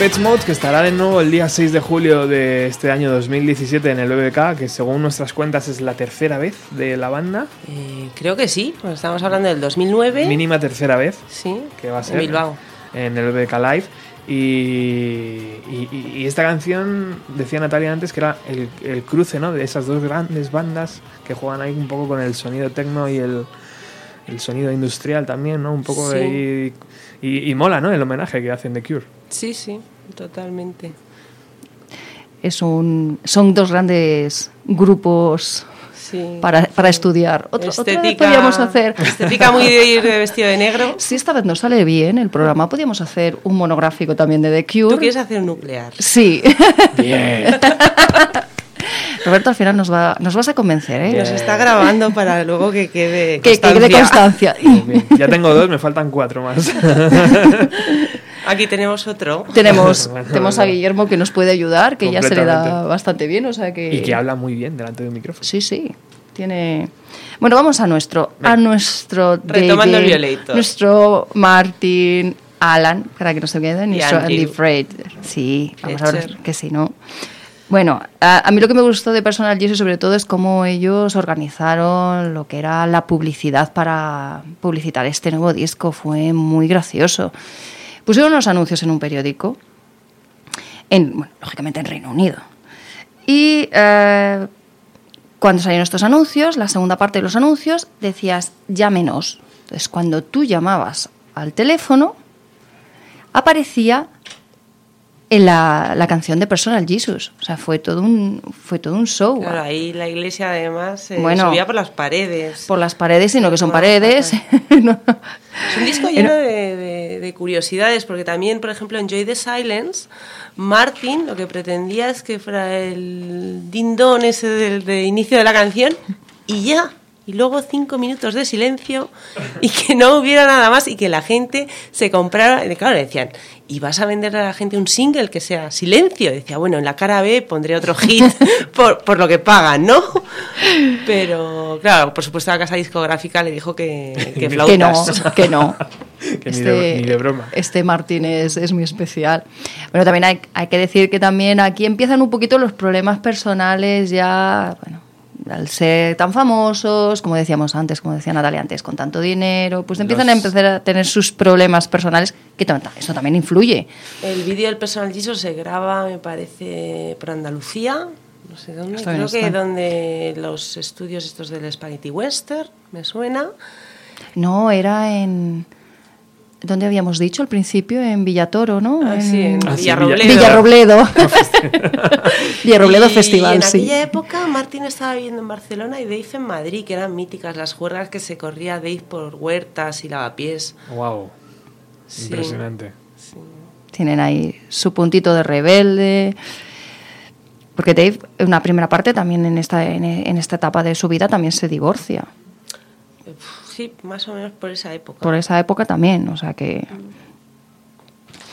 D: Bueno, y de Pets Mode, que estará de nuevo el día 6 de julio de este año 2017 en el BBK, que según nuestras cuentas es la tercera vez de la banda.
K: Eh, creo que sí, pues estamos hablando del 2009.
D: Mínima tercera vez.
K: Sí,
D: que va a
K: en
D: ser
K: Bilbao.
D: en el BBK Live. Y- y esta canción, decía Natalia antes, que era el, el cruce ¿no? de esas dos grandes bandas que juegan ahí un poco con el sonido techno y el, el sonido industrial también, ¿no? Un poco
K: Sí.
D: de... Y, y mola, ¿no? El homenaje que hacen de Cure.
K: Sí, sí, totalmente.
L: Es un, son dos grandes grupos
K: Sí.
L: para, para estudiar. Otro, otra vez
K: Estética-
L: podríamos hacer.
K: estética muy de ir de vestido de negro. [LAUGHS]
L: Si esta vez nos sale bien el programa, podríamos hacer un monográfico también de The Cure.
K: ¿Tú quieres hacer un nuclear?
L: Sí.
D: Bien. [LAUGHS]
L: Roberto, al final nos, va, nos vas a convencer, ¿eh?
K: Nos está grabando para luego que quede
L: Que, [LAUGHS] que quede constancia.
D: Bien, Ya tengo dos, me faltan cuatro más. [LAUGHS]
K: Aquí tenemos otro.
L: Tenemos, [LAUGHS]
D: Bueno,
L: tenemos a. Guillermo que nos puede ayudar, que ya se le da bastante bien, o sea que...
D: Y que habla muy bien delante de un micrófono.
L: Sí, sí. Tiene. Bueno, vamos a nuestro, a nuestro
K: Retomando
L: David,
K: el Violator.
L: nuestro Martin Alan, para que no se quede, nuestro
K: Andrew.
L: Andy Fraser. Sí, vamos a ver
K: Fletcher.
L: que si no. Bueno, a, mí lo que me gustó de Personal Jesus sobre todo es cómo ellos organizaron lo que era la publicidad para publicitar este nuevo disco. Fue muy gracioso. Pusieron unos anuncios en un periódico, en, bueno, lógicamente en Reino Unido. Y eh, cuando salieron estos anuncios, la segunda parte de los anuncios decías llámenos. Entonces, cuando tú llamabas al teléfono, aparecía en la, la canción de Personal Jesus. O sea, fue todo un, fue todo un show.
K: Claro, ahí la iglesia además se
L: Bueno.
K: subía por las paredes.
L: Por las paredes, sino que son paredes. [LAUGHS]
K: Es un disco lleno de, de- de curiosidades, porque también, por ejemplo, en Joy the Silence, Martin lo que pretendía es que fuera el dindón ese del de inicio de la canción y ya. Y luego cinco minutos de silencio y [LAUGHS] que no hubiera nada más y que la gente se comprara. y Claro, le decían, ¿y vas a venderle a la gente un single que sea silencio? Y decía, bueno, en la cara B pondré otro hit [LAUGHS] por, por lo que pagan, ¿no? Pero, claro, por supuesto, la casa discográfica le dijo que, [LAUGHS] que
L: que no,
K: flautas.
L: que no.
D: Que ni de- ni de broma.
L: Este Martín es, es muy especial. Bueno, también hay, hay que decir que también aquí empiezan un poquito los problemas personales ya, bueno, al ser tan famosos, como decíamos antes, como decía Natalia antes, con tanto dinero, pues empiezan a empezar a tener sus problemas personales, que eso también influye.
K: El vídeo del Personal Jesus se graba, me parece, por Andalucía. No sé dónde. Creo que donde los estudios estos del Spaghetti Western, me suena.
L: No, era en... ¿Dónde habíamos dicho al principio? En Villatoro, ¿no?
K: Ah, sí, en
D: Ah,
K: Villarrobledo.
L: Villarrobledo. [LAUGHS] [LAUGHS] Villarrobledo
K: Y
L: Festival,
K: en
L: sí.
K: aquella época Martín estaba viviendo en Barcelona y Dave en Madrid, que eran míticas las juergas que se corría Dave por huertas y lavapiés.
D: Wow.
K: Sí.
D: Impresionante.
L: tienen ahí su puntito de rebelde. Porque Dave, en una primera parte, también en esta, en, en esta etapa de su vida, también se divorcia.
K: Sí, más o menos por esa época.
L: Por esa época también, o sea que...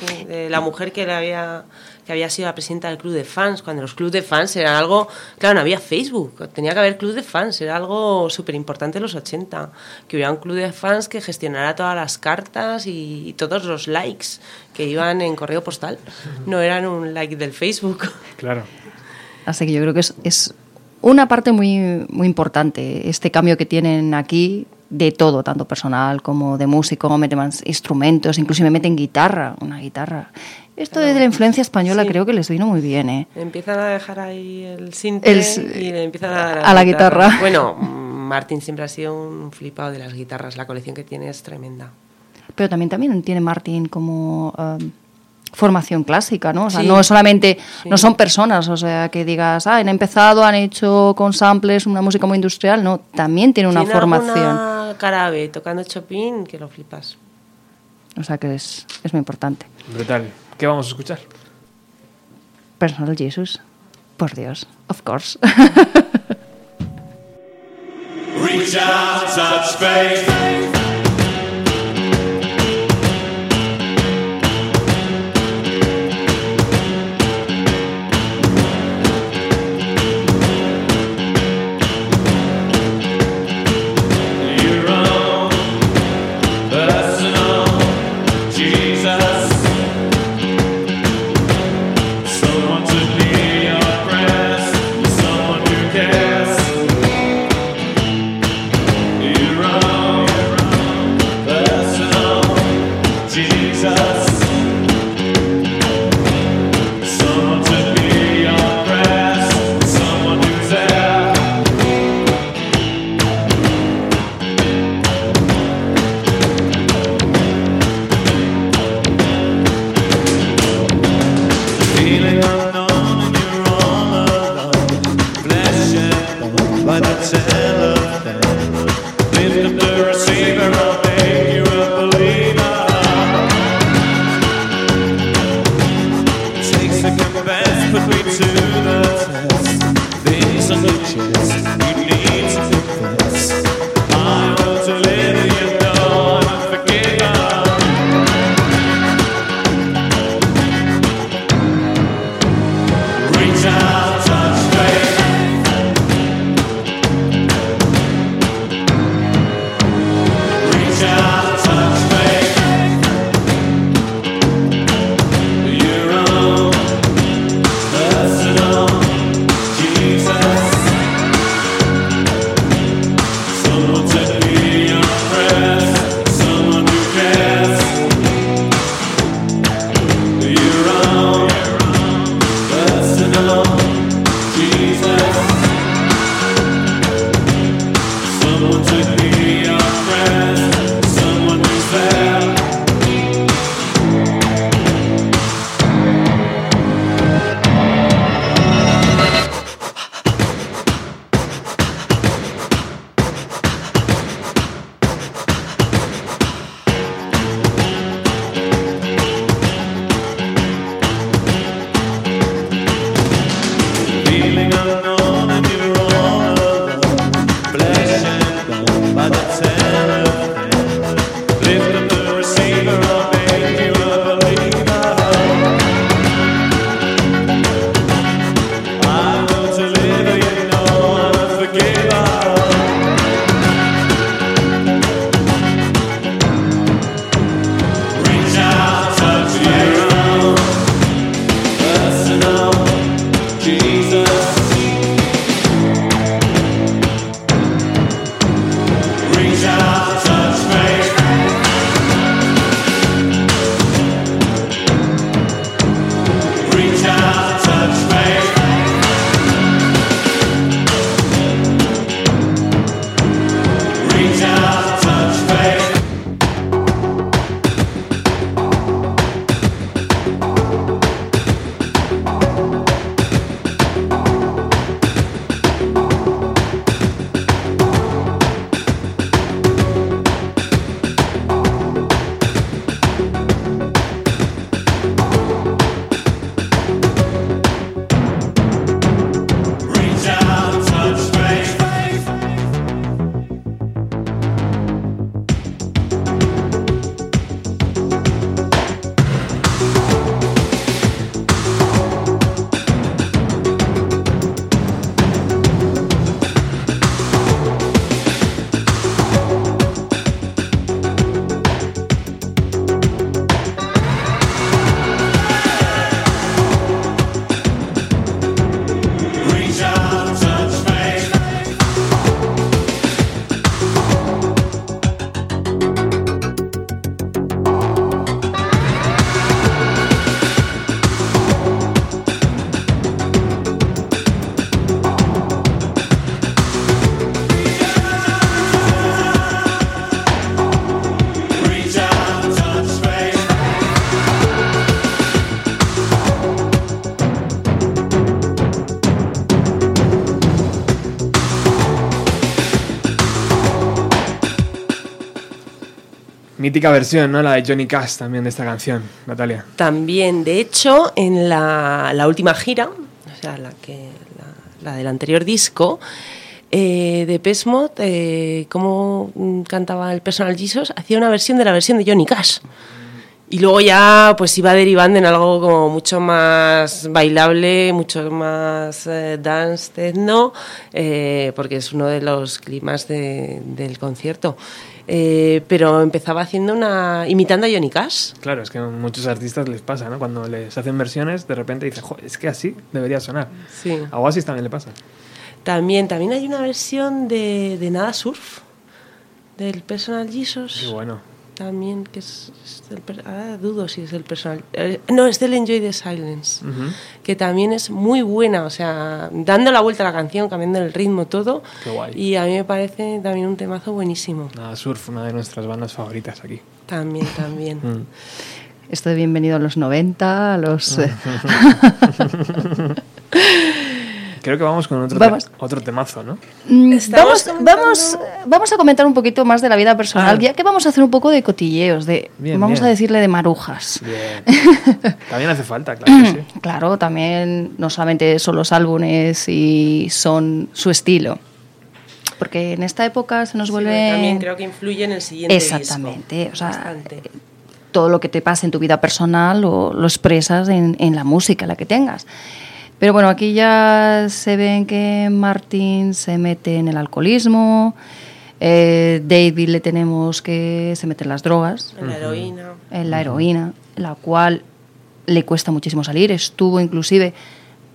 K: Sí, de la mujer que le había que había sido la presidenta del club de fans, cuando los clubs de fans eran algo, claro, no había Facebook, tenía que haber club de fans, era algo súper importante en los 80, que hubiera un club de fans que gestionara todas las cartas y, y todos los likes que iban en correo postal, no eran un like del Facebook.
D: Claro.
L: Así que yo creo que es, es una parte muy, muy importante, este cambio que tienen aquí de todo, tanto personal como de músico, meten más instrumentos, inclusive meten guitarra, una guitarra. Esto de la influencia española
K: Sí.
L: creo que les vino muy bien, ¿eh?
K: Empiezan a dejar ahí el sinte y le empiezan a dar
L: a la guitarra. [LAUGHS]
K: Bueno, Martín siempre ha sido un flipado de las guitarras, la colección que tiene es tremenda.
L: Pero también, también tiene Martín como um, formación clásica, ¿no? O sea,
K: Sí.
L: no solamente,
K: Sí.
L: no son personas, o sea, que digas, ah, han empezado, han hecho con samples una música muy industrial, no, también tiene una
K: Tiene
L: formación.
K: alguna cara B tocando Chopin que lo flipas.
L: O sea, que es, es muy importante.
D: Brutal. ¿Qué vamos a escuchar?
L: Personal Jesus, por Dios, of course.
E: Reach out, touch faith.
D: Mítica versión, ¿no? La de Johnny Cash también de esta canción, Natalia.
K: También, de hecho, en la, la última gira, o sea, la, que, la, del anterior disco, eh, de Pesmod, eh, como mm, cantaba el Personal Jesus, hacía una versión de la versión de Johnny Cash. Y luego ya pues iba derivando en algo como mucho más bailable, mucho más eh, dance, techno, eh, porque es uno de los climas de- del concierto. Eh, pero empezaba haciendo una... imitando a Johnny Cash.
D: Claro, es que a muchos artistas les pasa, ¿no? Cuando les hacen versiones, de repente dicen, "Jo, es que así debería sonar.
K: Sí.
D: A Oasis también le pasa.
K: También, también hay una versión de, de Nada Surf, del Personal Jesus.
D: Qué bueno.
K: También, que es, es del per- ahora dudo si es del Personal... eh, no, es del Enjoy the Silence, que también es muy buena, o sea, dando la vuelta a la canción, cambiando el ritmo, todo.
D: Qué guay.
K: Y a mí me parece también un temazo buenísimo.
D: Nada, Surf, una de nuestras bandas favoritas aquí.
K: También, también. [LAUGHS]
D: Mm.
L: Esto de bienvenido a los 90, a los... [LAUGHS] [LAUGHS]
D: creo que vamos con otro,
L: Vamos.
D: te- otro temazo, ¿no?
L: Mm, Vamos, vamos, vamos a comentar un poquito más de la vida personal,
D: Ah.
L: ya que vamos a hacer un poco de cotilleos, de
D: Bien,
L: vamos
D: bien.
L: a decirle de marujas.
D: Bien. [LAUGHS] También hace falta, claro que sí. [CLEARS THROAT]
L: Claro, también no solamente son los álbumes y son su estilo. Porque en esta época se nos
K: Sí,
L: vuelve...
K: pero también creo que influye en el siguiente
L: Exactamente,
K: disco.
L: o sea,
K: Bastante.
L: todo lo que te pasa en tu vida personal lo, lo expresas en, en la música, la que tengas. Pero bueno, aquí ya se ven que Martín se mete en el alcoholismo, eh, David le tenemos que se mete en las drogas,
K: En la heroína.
L: en la heroína, la cual le cuesta muchísimo salir. Estuvo inclusive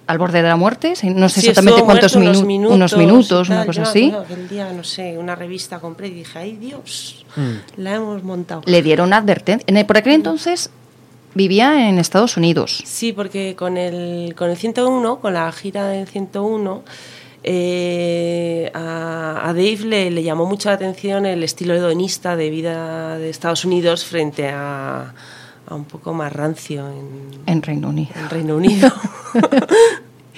L: al borde de la muerte, no sé
K: Sí,
L: exactamente cuántos
K: muerto
L: minu-
K: unos
L: unos minutos,
K: y
L: una cosa así.
K: el día, no sé, una revista compré y dije, ay Dios,
D: Mm.
K: la hemos montado.
L: Le dieron advertencia. En el- Por aquel entonces vivía en Estados Unidos.
K: Sí, porque con el, con el 101, con la gira del 101, eh, a, a Dave le, le llamó mucho la atención el estilo hedonista de vida de Estados Unidos frente a, a un poco más rancio en,
L: En Reino Unido.
K: en Reino Unido. [LAUGHS]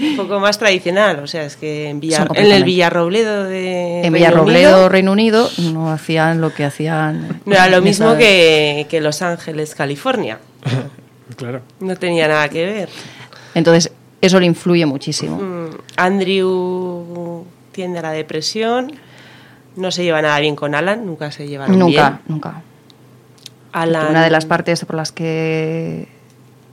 K: un poco más tradicional, o sea, es que en, Villar- en el Villarrobledo de
L: En
K: Reino
L: Villarrobledo,
K: Unido,
L: Reino Unido, no hacían lo que hacían.
K: no era lo mismo que, que Los Ángeles, California. [LAUGHS]
D: Claro.
K: No tenía nada que ver.
L: Entonces, eso le influye muchísimo.
K: Mm, Andrew tiende a la depresión. No se lleva nada bien con Alan, nunca se llevaron
L: Nunca,
K: bien.
L: nunca.
K: Alan,
L: Una de las partes por las que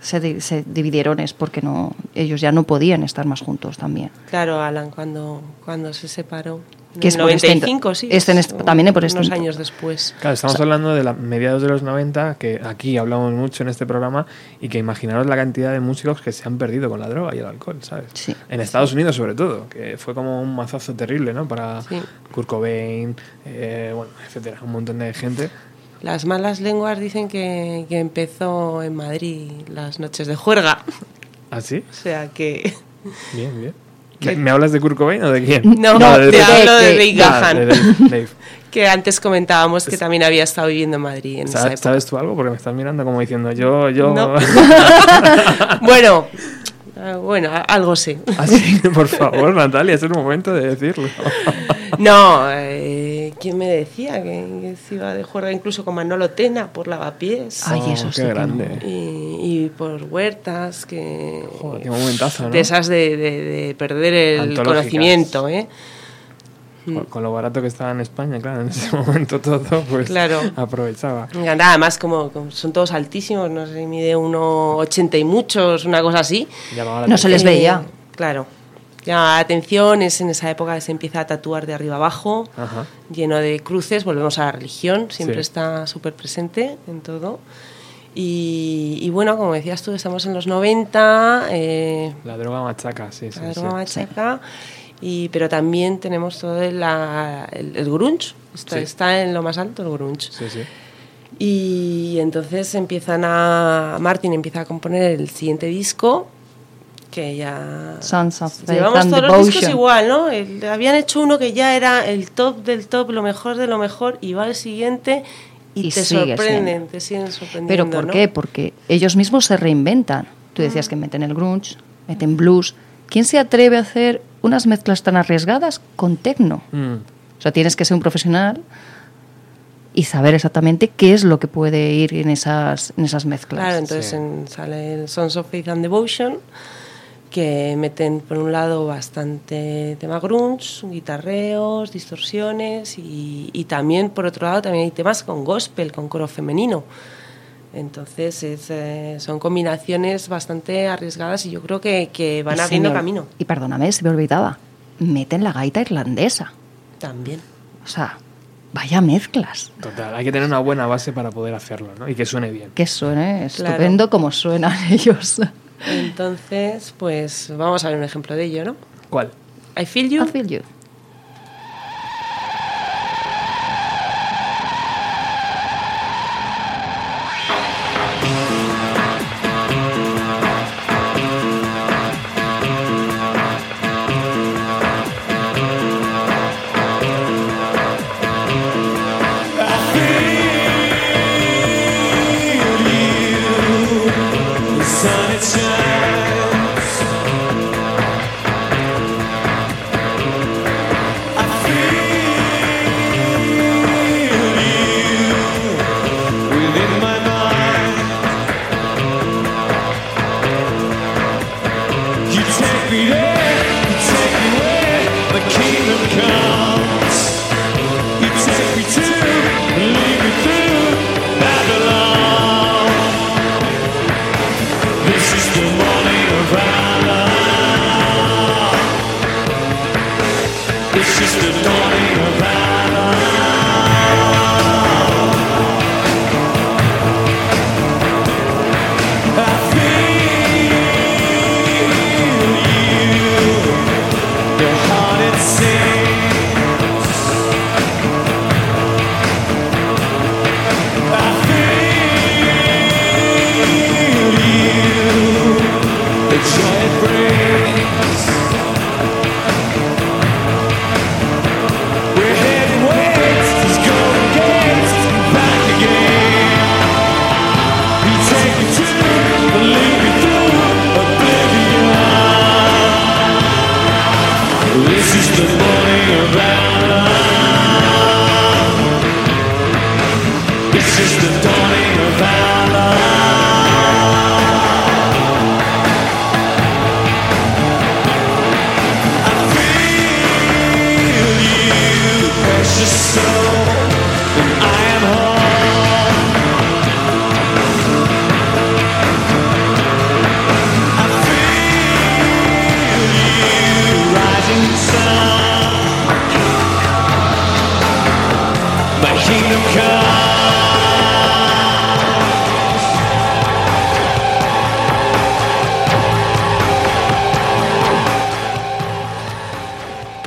L: se, se dividieron es porque no ellos ya no podían estar más juntos también.
K: Claro, Alan cuando, cuando se separó.
L: Que es por este
K: 95, sí.
L: este este- también por este
K: Unos años después.
D: Claro, estamos hablando de la, mediados de los 90, que aquí hablamos mucho en este programa, y que imaginaros la cantidad de músicos que se han perdido con la droga y el alcohol, ¿sabes?
L: Sí.
D: En Estados Unidos sobre todo, que fue como un mazazo terrible, ¿no? Para
K: Sí.
D: Kurt Cobain, eh, bueno, etcétera, un montón de gente.
K: Las malas lenguas dicen que, que empezó en Madrid las noches de juerga.
D: ¿Ah, sí?
K: O sea que.
D: Bien, bien.
K: ¿Qué?
D: ¿Me, hablas de Kurt Cobain o de quién?
K: No,
D: Ah,
K: te
D: Dave.
K: hablo de
L: de-
D: Ah,
K: Gahan.
D: de Dave. [LAUGHS]
K: Que antes comentábamos que también había estado viviendo en Madrid en esa
D: ¿Sabes,
K: época.
D: sabes tú algo? Porque me estás mirando como diciendo, yo, yo...
K: No. [LAUGHS] bueno, ah, bueno, algo sé.
D: Así, [LAUGHS] por favor, Natalia, es el momento de decirlo.
K: No, eh, ¿quién me decía que, que se iba de juerga incluso con Manolo Tena por lavapiés?
L: Ay,
D: Oh,
L: eso
D: qué
L: sí que no.
D: grande.
K: Y, y por huertas, que...
D: Joder, qué momentazo, ¿no?
K: De esas de, de- de perder el conocimiento, ¿eh?
D: Con, con lo barato que estaba en España, claro, en ese [LAUGHS] momento todo, pues
K: Claro.
D: aprovechaba.
K: Me encantaba, además como, como son todos altísimos, no sé, mide 1,80 y muchos, una cosa así.
L: No se les
K: Eh,
L: veía.
K: Claro. Llama la atención, es en esa época que se empieza a tatuar de arriba abajo,
D: Ajá.
K: lleno de cruces, volvemos a la religión, siempre
D: Sí.
K: está súper presente en todo. Y, y bueno, como decías tú, estamos en los 90, eh,
D: La droga machaca, sí, sí.
K: la
D: sí.
K: droga machaca, y, pero también tenemos todo el, la- el, el grunge, está,
D: Sí.
K: está en lo más alto el grunge.
D: Sí, sí.
K: Y entonces empiezan a. Martin empieza a componer el siguiente disco, que ya.
L: Sons of Faith
K: Llevamos
L: and
K: todos los discos igual, ¿no? El- habían hecho uno que ya era el top del top, lo mejor de lo mejor, y va el siguiente y,
L: Y
K: te sorprenden,
L: siendo.
K: te siguen sorprendiendo.
L: ¿Pero por
K: ¿no?
L: qué? Porque ellos mismos se reinventan. Tú decías que meten el grunge, meten blues. ¿Quién se atreve a hacer unas mezclas tan arriesgadas con techno?
D: Mm.
L: O sea, tienes que ser un profesional y saber exactamente qué es lo que puede ir en esas, en esas mezclas.
K: Claro, entonces en- sale el Sons of Faith and Devotion, que meten por un lado bastante tema grunge, guitarreos, distorsiones y, y también por otro lado también hay temas con gospel, con coro femenino. Entonces es, eh, son combinaciones bastante arriesgadas y yo creo que, que van
L: Y
K: abriendo
L: señor-
K: camino
L: Y perdóname, se me olvidaba. Meten la gaita irlandesa.
K: también.
L: O sea, vaya mezclas.
D: Total, hay que tener una buena base para poder hacerlo, ¿no? Y que suene bien.
L: Que suene
K: Claro.
L: estupendo como suenan [LAUGHS] ellos.
K: Entonces, pues vamos a ver un ejemplo de ello, ¿no?
D: ¿Cuál?
K: I Feel You.
L: I feel you.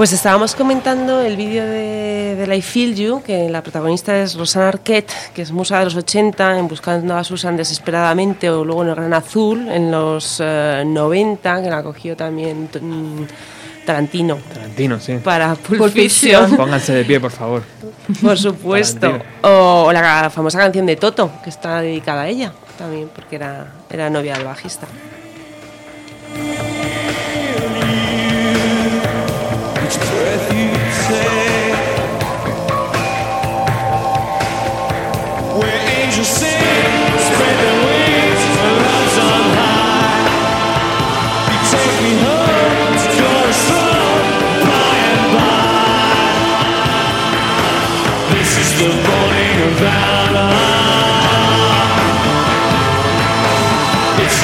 K: Pues estábamos comentando el vídeo de, de I Feel You, que la protagonista es Rosanna Arquette, que es musa de los 80, en Buscando a Susan desesperadamente, o luego en El Gran Azul, en los eh, 90, que la cogió también mm, Tarantino.
D: Tarantino, sí.
K: Para Pulp Fiction. [LAUGHS]
D: Pónganse de pie, por favor.
K: Por supuesto.
D: Tarantino.
K: O la famosa canción de Toto, que está dedicada a ella también, porque era, era novia del bajista.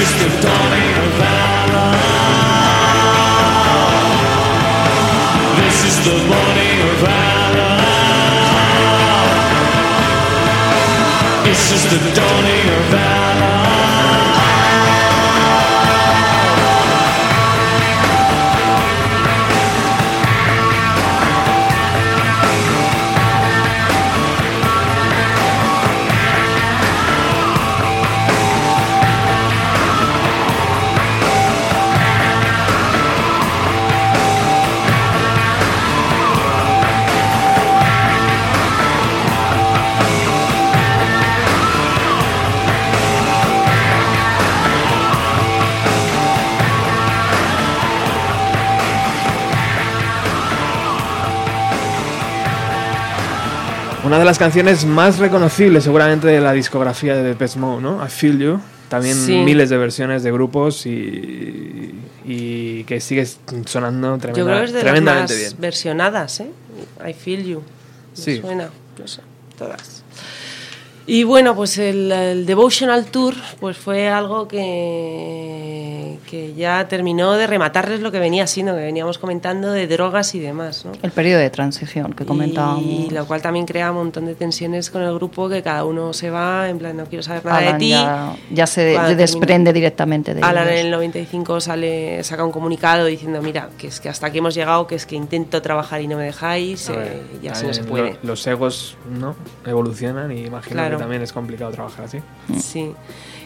E: Is the dawning of. This is the morning of. This is the
D: las canciones más reconocibles seguramente de la discografía de Depeche Mode, ¿no? I Feel You. También
K: Sí.
D: miles de versiones de grupos y, y que sigue sonando tremenda-
K: Yo creo que es de las
D: tremendamente
K: más
D: bien.
K: versionadas, ¿eh? I Feel You. Me
D: Sí.
K: Suena, no sé, todas. Y bueno, pues el, el Devotional Tour pues fue algo que, que ya terminó de rematarles lo que venía siendo, que veníamos comentando de drogas y demás, ¿no?
L: El periodo de transición que comentábamos.
K: Y lo cual también crea un montón de tensiones con el grupo, que cada uno se va, en plan, no quiero saber nada de ti.
L: ya, ya se
K: Cuando
L: desprende directamente de
K: Alan en
L: ellos.
K: el 95 sale, saca un comunicado diciendo, mira, que es que hasta aquí hemos llegado, que es que intento trabajar y no me dejáis,
D: ver,
K: eh, y así no se puede.
D: lo- los egos no evolucionan y imagino
K: Claro.
D: También es complicado trabajar así.
K: Sí.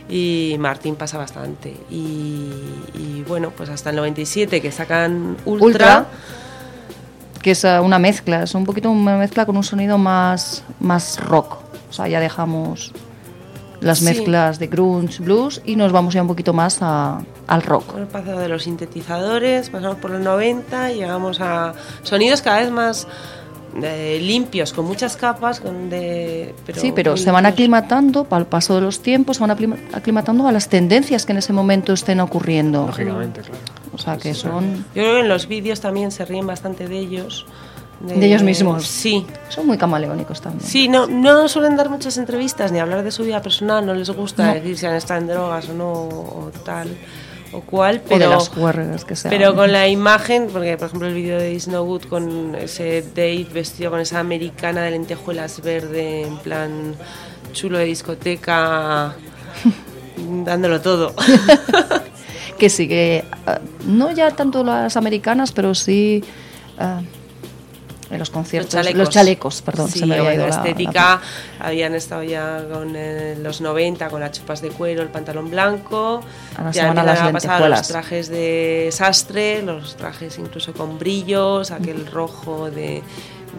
K: Y Martín pasa bastante. Y, y bueno, pues hasta el 97 que sacan Ultra.
L: Ultra, que es eh, una mezcla, es un poquito una mezcla con un sonido más, más rock. O sea, ya dejamos las
K: Sí.
L: mezclas de grunge, blues y nos vamos ya un poquito más a- al rock.
K: Hemos pasado de los sintetizadores, pasamos por los 90 y llegamos a sonidos cada vez más eh, limpios, con muchas capas, con de, pero
L: sí, pero se van aclimatando, al paso de los tiempos, se van aclima- aclimatando a las tendencias que en ese momento estén ocurriendo.
D: Lógicamente, claro.
L: O sea, que son
K: Yo creo que en los vídeos también se ríen bastante de ellos.
L: de ellos mismos.
K: Sí.
L: Son muy camaleónicos también.
K: Sí, no, no suelen dar muchas entrevistas ni hablar de su vida personal, no les gusta
L: No.
K: decir si han estado en drogas o no, o tal o cual,
L: O de
K: pero,
L: las juergas que se
K: pero con la imagen, porque por ejemplo el vídeo de Is No Good con ese Dave vestido con esa americana de lentejuelas verde, en plan chulo de discoteca, [LAUGHS] dándolo todo. [LAUGHS]
L: que sí, que ah, no ya tanto las americanas, pero sí ah, en los conciertos. Los chalecos, perdón,
K: Sí,
L: se me había ido
K: la
L: la-
K: estética. Habían estado ya con eh, los 90 con las chupas de cuero, el pantalón blanco.
L: Se
K: ya
L: a
K: empiezan
L: las lentejuelas.
K: los trajes de sastre, los trajes incluso con brillos, aquel rojo de,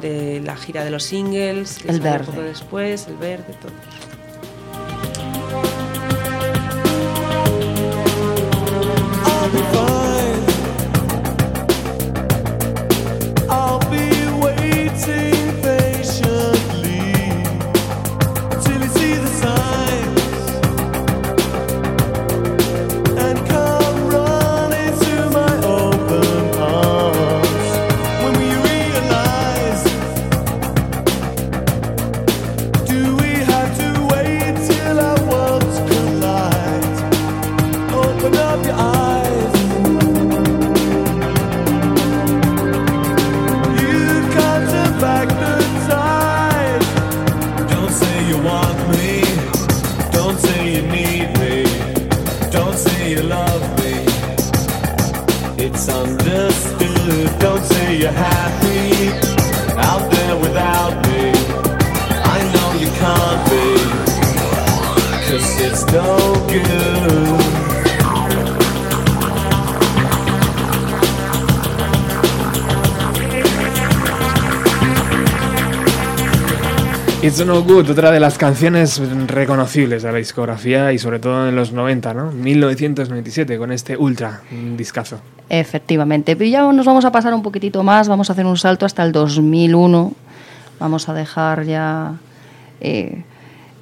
K: de la gira de los singles, que
L: El
K: sale un
L: verde.
K: poco después, el verde, todo.
E: It's No Good,
D: otra de las canciones reconocibles de la discografía y sobre todo en los 90, ¿no? 1997, con este Ultra, discazo.
L: Efectivamente. Pero ya nos vamos a pasar un poquitito más, vamos a hacer un salto hasta el 2001. Vamos a dejar ya... eh,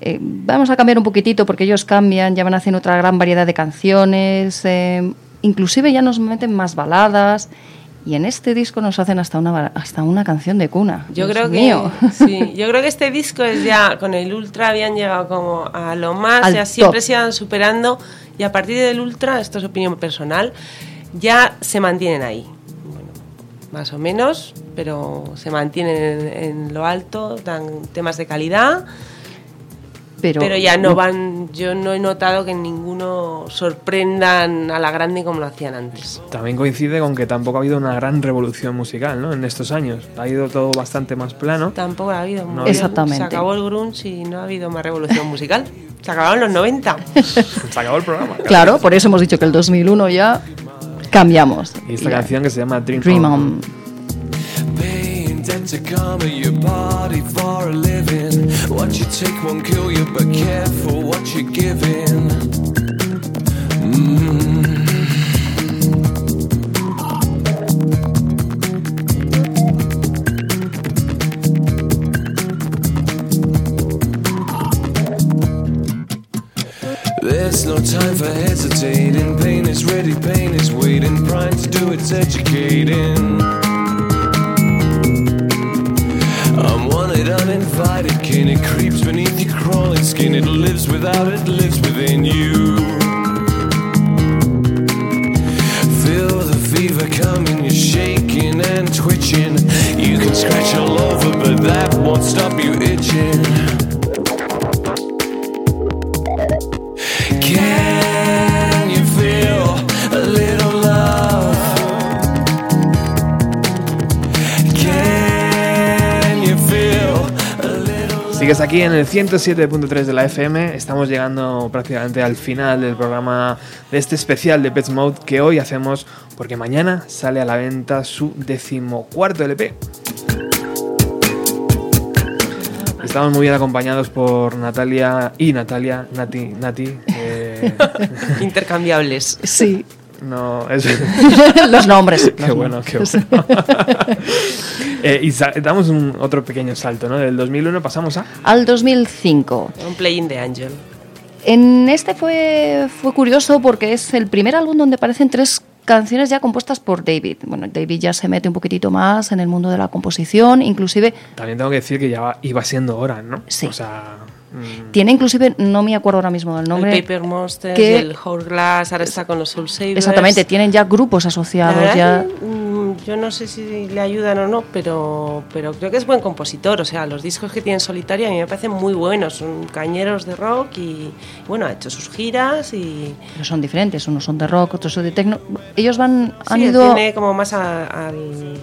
L: eh, vamos a cambiar un poquitito porque ellos cambian, ya van haciendo otra gran variedad de canciones, eh, inclusive ya nos meten más baladas y en este disco nos hacen hasta una, hasta una canción de cuna.
K: Yo
L: Dios
K: creo que
L: mío. [LAUGHS]
K: sí, yo creo que este disco es ya con el Ultra habían llegado como a lo más,
L: Al
K: ya siempre
L: top.
K: se iban superando y a partir del Ultra, esto es opinión personal, ya se mantienen ahí. Bueno, más o menos, pero se mantienen en, en lo alto, dan temas de calidad.
L: Pero,
K: Pero, ya no van, yo no he notado que ninguno sorprendan a la grande como lo hacían antes.
D: También coincide con que tampoco ha habido una gran revolución musical, ¿no? En estos años. Ha ido todo bastante más plano.
K: Tampoco ha habido.
D: No.
L: Exactamente.
K: Se acabó el grunge y no ha habido más revolución musical. Se acabaron los 90. [LAUGHS]
D: Se acabó el programa.
L: Claro, por eso hemos dicho que el 2001 ya cambiamos.
D: Y esta
L: Ya.
D: canción que se llama Dream,
L: Dream
D: On.
L: On.
E: Debt to karma, your body for a living. What you take won't kill you, but careful what you're giving. Mm. There's no time for hesitating. Pain is ready, pain is waiting. Prime to do its educating. I'm wanted, uninvited kin. It creeps beneath your crawling skin. It lives without, it lives within you. Feel the fever coming, you're shaking and twitching. You can scratch all over, but that won't stop you itching.
D: Sigues aquí en el 107.3 de la FM. Estamos llegando prácticamente al final del programa de este especial de Pets Mode que hoy hacemos porque mañana sale a la venta su decimocuarto LP. Estamos muy bien acompañados por Natalia y Natalia, Nati, Nati. eh, [LAUGHS]
K: Intercambiables.
L: Sí.
D: No, es... [LAUGHS]
L: Los nombres,
D: Qué
L: los
D: bueno, qué
L: nombres.
D: bueno. [LAUGHS] Eh, y damos un, otro pequeño salto, ¿no? Del 2001 pasamos a...
L: Al 2005.
K: Un Playing the Angel.
L: En este fue, fue curioso porque es el primer álbum donde aparecen tres canciones ya compuestas por David. Bueno, David ya se mete un poquitito más en el mundo de la composición, inclusive
D: También tengo que decir que ya iba siendo hora, ¿no?
L: Sí.
D: O sea... mm,
L: tiene inclusive, no me acuerdo ahora mismo del nombre.
K: el Paper Monsters,
L: que-
K: el Hourglass, ahora está con los Soul Savers.
L: Exactamente, tienen ya grupos asociados. ya
K: mm, yo no sé si le ayudan o no, pero, pero creo que es buen compositor. O sea, los discos que tiene en solitario a mí me parecen muy buenos. Son cañeros de rock y, bueno, ha hecho sus giras y...
L: pero son diferentes, unos son de rock, otros son de techno. Ellos van, han
K: Sí,
L: ido...
K: tiene como más a- al,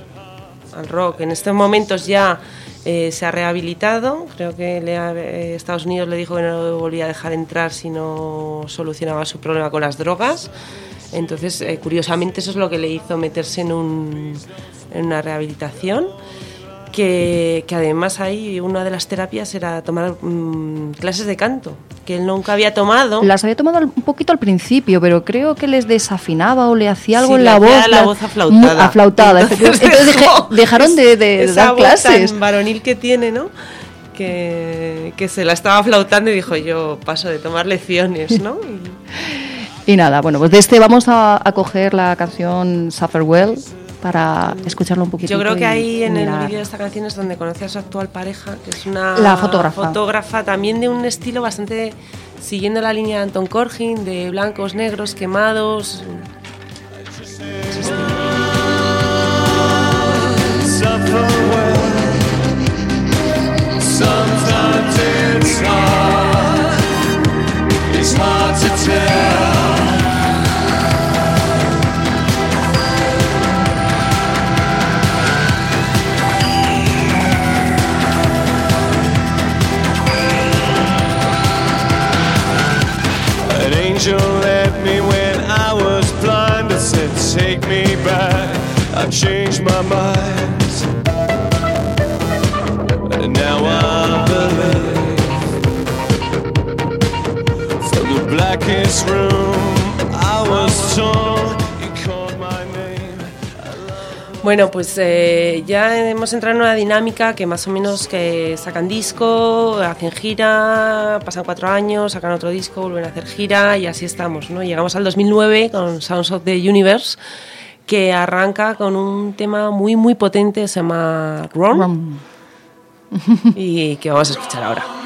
K: al rock. En estos momentos ya eh, se ha rehabilitado. Creo que le ha- eh, Estados Unidos le dijo que no lo volvía a dejar entrar si no solucionaba su problema con las drogas. Entonces, eh, curiosamente, eso es lo que le hizo meterse en, un, en una rehabilitación. Que, que además ahí una de las terapias era tomar mm, clases de canto, que él nunca había tomado.
L: Las había tomado un poquito al principio, pero creo que les desafinaba o le hacía algo
K: Sí,
L: en la voz.
K: la
L: la-
K: voz aflautada.
L: aflautada,
K: Entonces.
L: Entonces
K: dejó
L: dejaron de, de
K: esa
L: dar
K: voz
L: clases.
K: tan varonil que tiene, ¿no? Que, que se la estaba flautando y dijo yo paso de tomar lecciones, ¿no? Y-
L: Y nada, bueno, pues de este vamos a, a coger la canción Suffer Well para escucharlo un poquito.
K: yo creo que ahí en el vídeo de esta canción es donde conoce a su actual pareja, que es una
L: La fotógrafa.
K: fotógrafa también de un estilo bastante siguiendo la línea de Anton Corgin, de blancos, negros, quemados. Bueno, pues eh, ya hemos entrado en una dinámica que más o menos que sacan disco, hacen gira, pasan cuatro años, sacan otro disco, vuelven a hacer gira y así estamos, ¿no? Llegamos al 2009 con Sounds of the Universe, que arranca con un tema muy, muy potente, se llama Ron, y que vamos a escuchar ahora.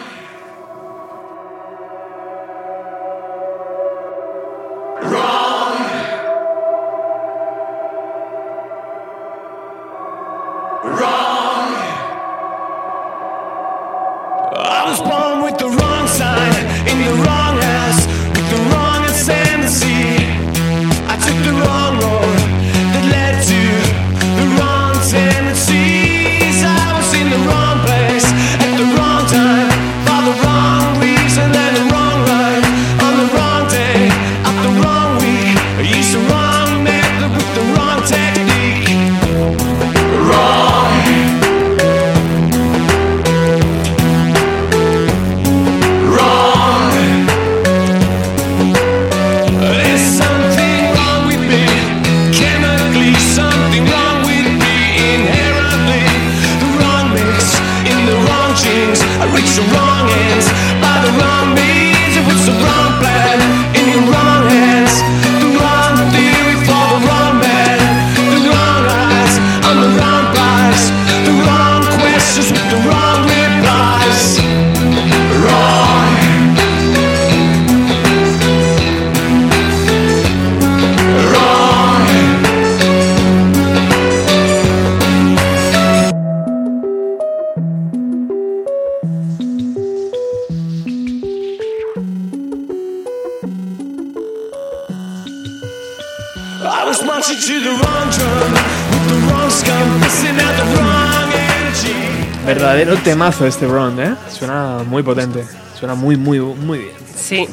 D: Temazo este Ron, ¿eh? Suena muy potente. Suena muy, muy, muy bien.
K: Sí.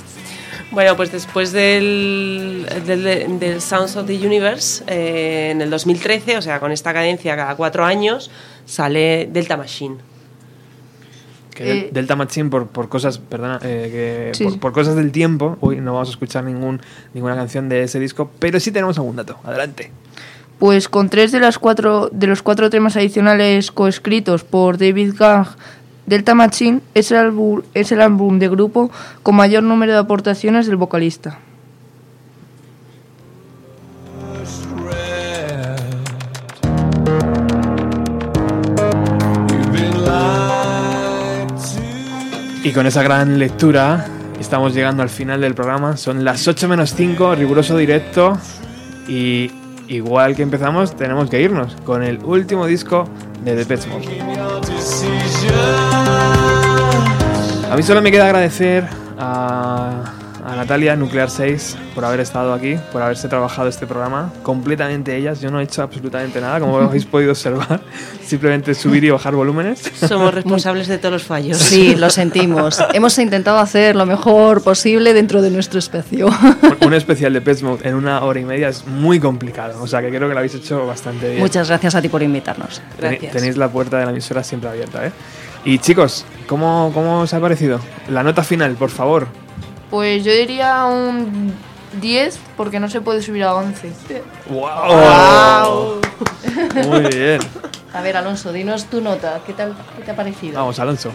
K: Bueno, pues después del, del, del Sounds of the Universe, eh, en el 2013, o sea, con esta cadencia cada cuatro años, sale Delta Machine.
D: que
M: Eh,
D: Delta Machine por, por cosas, perdona, eh, que
M: Sí,
D: por, por cosas del tiempo, hoy no vamos a escuchar ningún, ninguna canción de ese disco, pero sí tenemos algún dato. Adelante.
M: Pues con tres de, las cuatro, de los cuatro temas adicionales coescritos por David Gang, Delta Machine es el, álbum, es el álbum de grupo con mayor número de aportaciones del vocalista.
D: Y con esa gran lectura estamos llegando al final del programa. Son las 8 menos 5, riguroso directo. Y igual que empezamos, tenemos que irnos con el último disco de The Pet. A mí solo me queda agradecer a, a Natalia Nuclear 6 por haber estado aquí, por haberse trabajado este programa. Completamente ellas, yo no he hecho absolutamente nada, como [LAUGHS] habéis podido observar. Simplemente subir y bajar volúmenes.
K: Somos responsables de todos los fallos.
L: Sí, lo sentimos. Hemos intentado hacer lo mejor posible dentro de nuestro espacio.
D: Un especial de Pet Mode en una hora y media es muy complicado, o sea que creo que lo habéis hecho bastante bien.
L: Muchas gracias a ti por invitarnos.
D: Teni- Tenéis la puerta de la emisora siempre abierta, ¿eh? Y chicos, ¿cómo, ¿cómo os ha parecido? La nota final, por favor.
M: Pues yo diría un 10 porque no se puede subir a 11.
D: ¡Wow! Muy bien.
L: A ver, Alonso, dinos tu nota. ¿Qué tal qué te ha parecido?
D: Vamos, Alonso.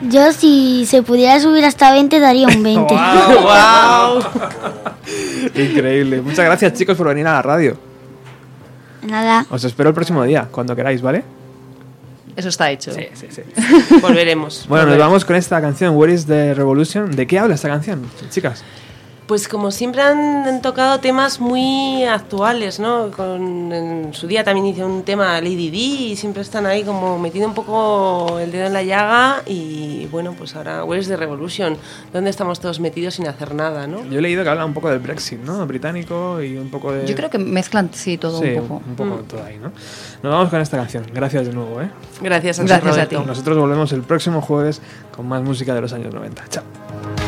N: Yo si se pudiera subir hasta 20 daría un 20.
D: ¡Wow! [LAUGHS] [LAUGHS] Increíble. Muchas gracias, chicos, por venir a la radio.
N: Nada.
D: Os espero el próximo día, cuando queráis, ¿vale?
L: Eso está hecho.
D: Sí, sí, sí. [LAUGHS]
K: Volveremos.
D: Bueno, nos vamos con esta canción, Where is the Revolution? ¿De qué habla esta canción, chicas?
K: Pues como siempre han, han tocado temas muy actuales, ¿no? Con, en su día también hice un tema Lady D y siempre están ahí como metiendo un poco el dedo en la llaga y bueno, pues ahora Where's the Revolution? ¿Dónde estamos todos metidos sin hacer nada, no?
D: Yo he leído que habla un poco del Brexit, ¿no? Británico y un poco de...
L: Yo creo que mezclan, sí, todo
D: Sí,
L: un poco.
D: un poco
L: Mm.
D: todo ahí, ¿no? Nos vamos con esta canción. Gracias de nuevo, ¿eh?
K: Gracias a ti,
L: Gracias a ti.
D: Nosotros volvemos el próximo jueves con más música de los años 90. Chao.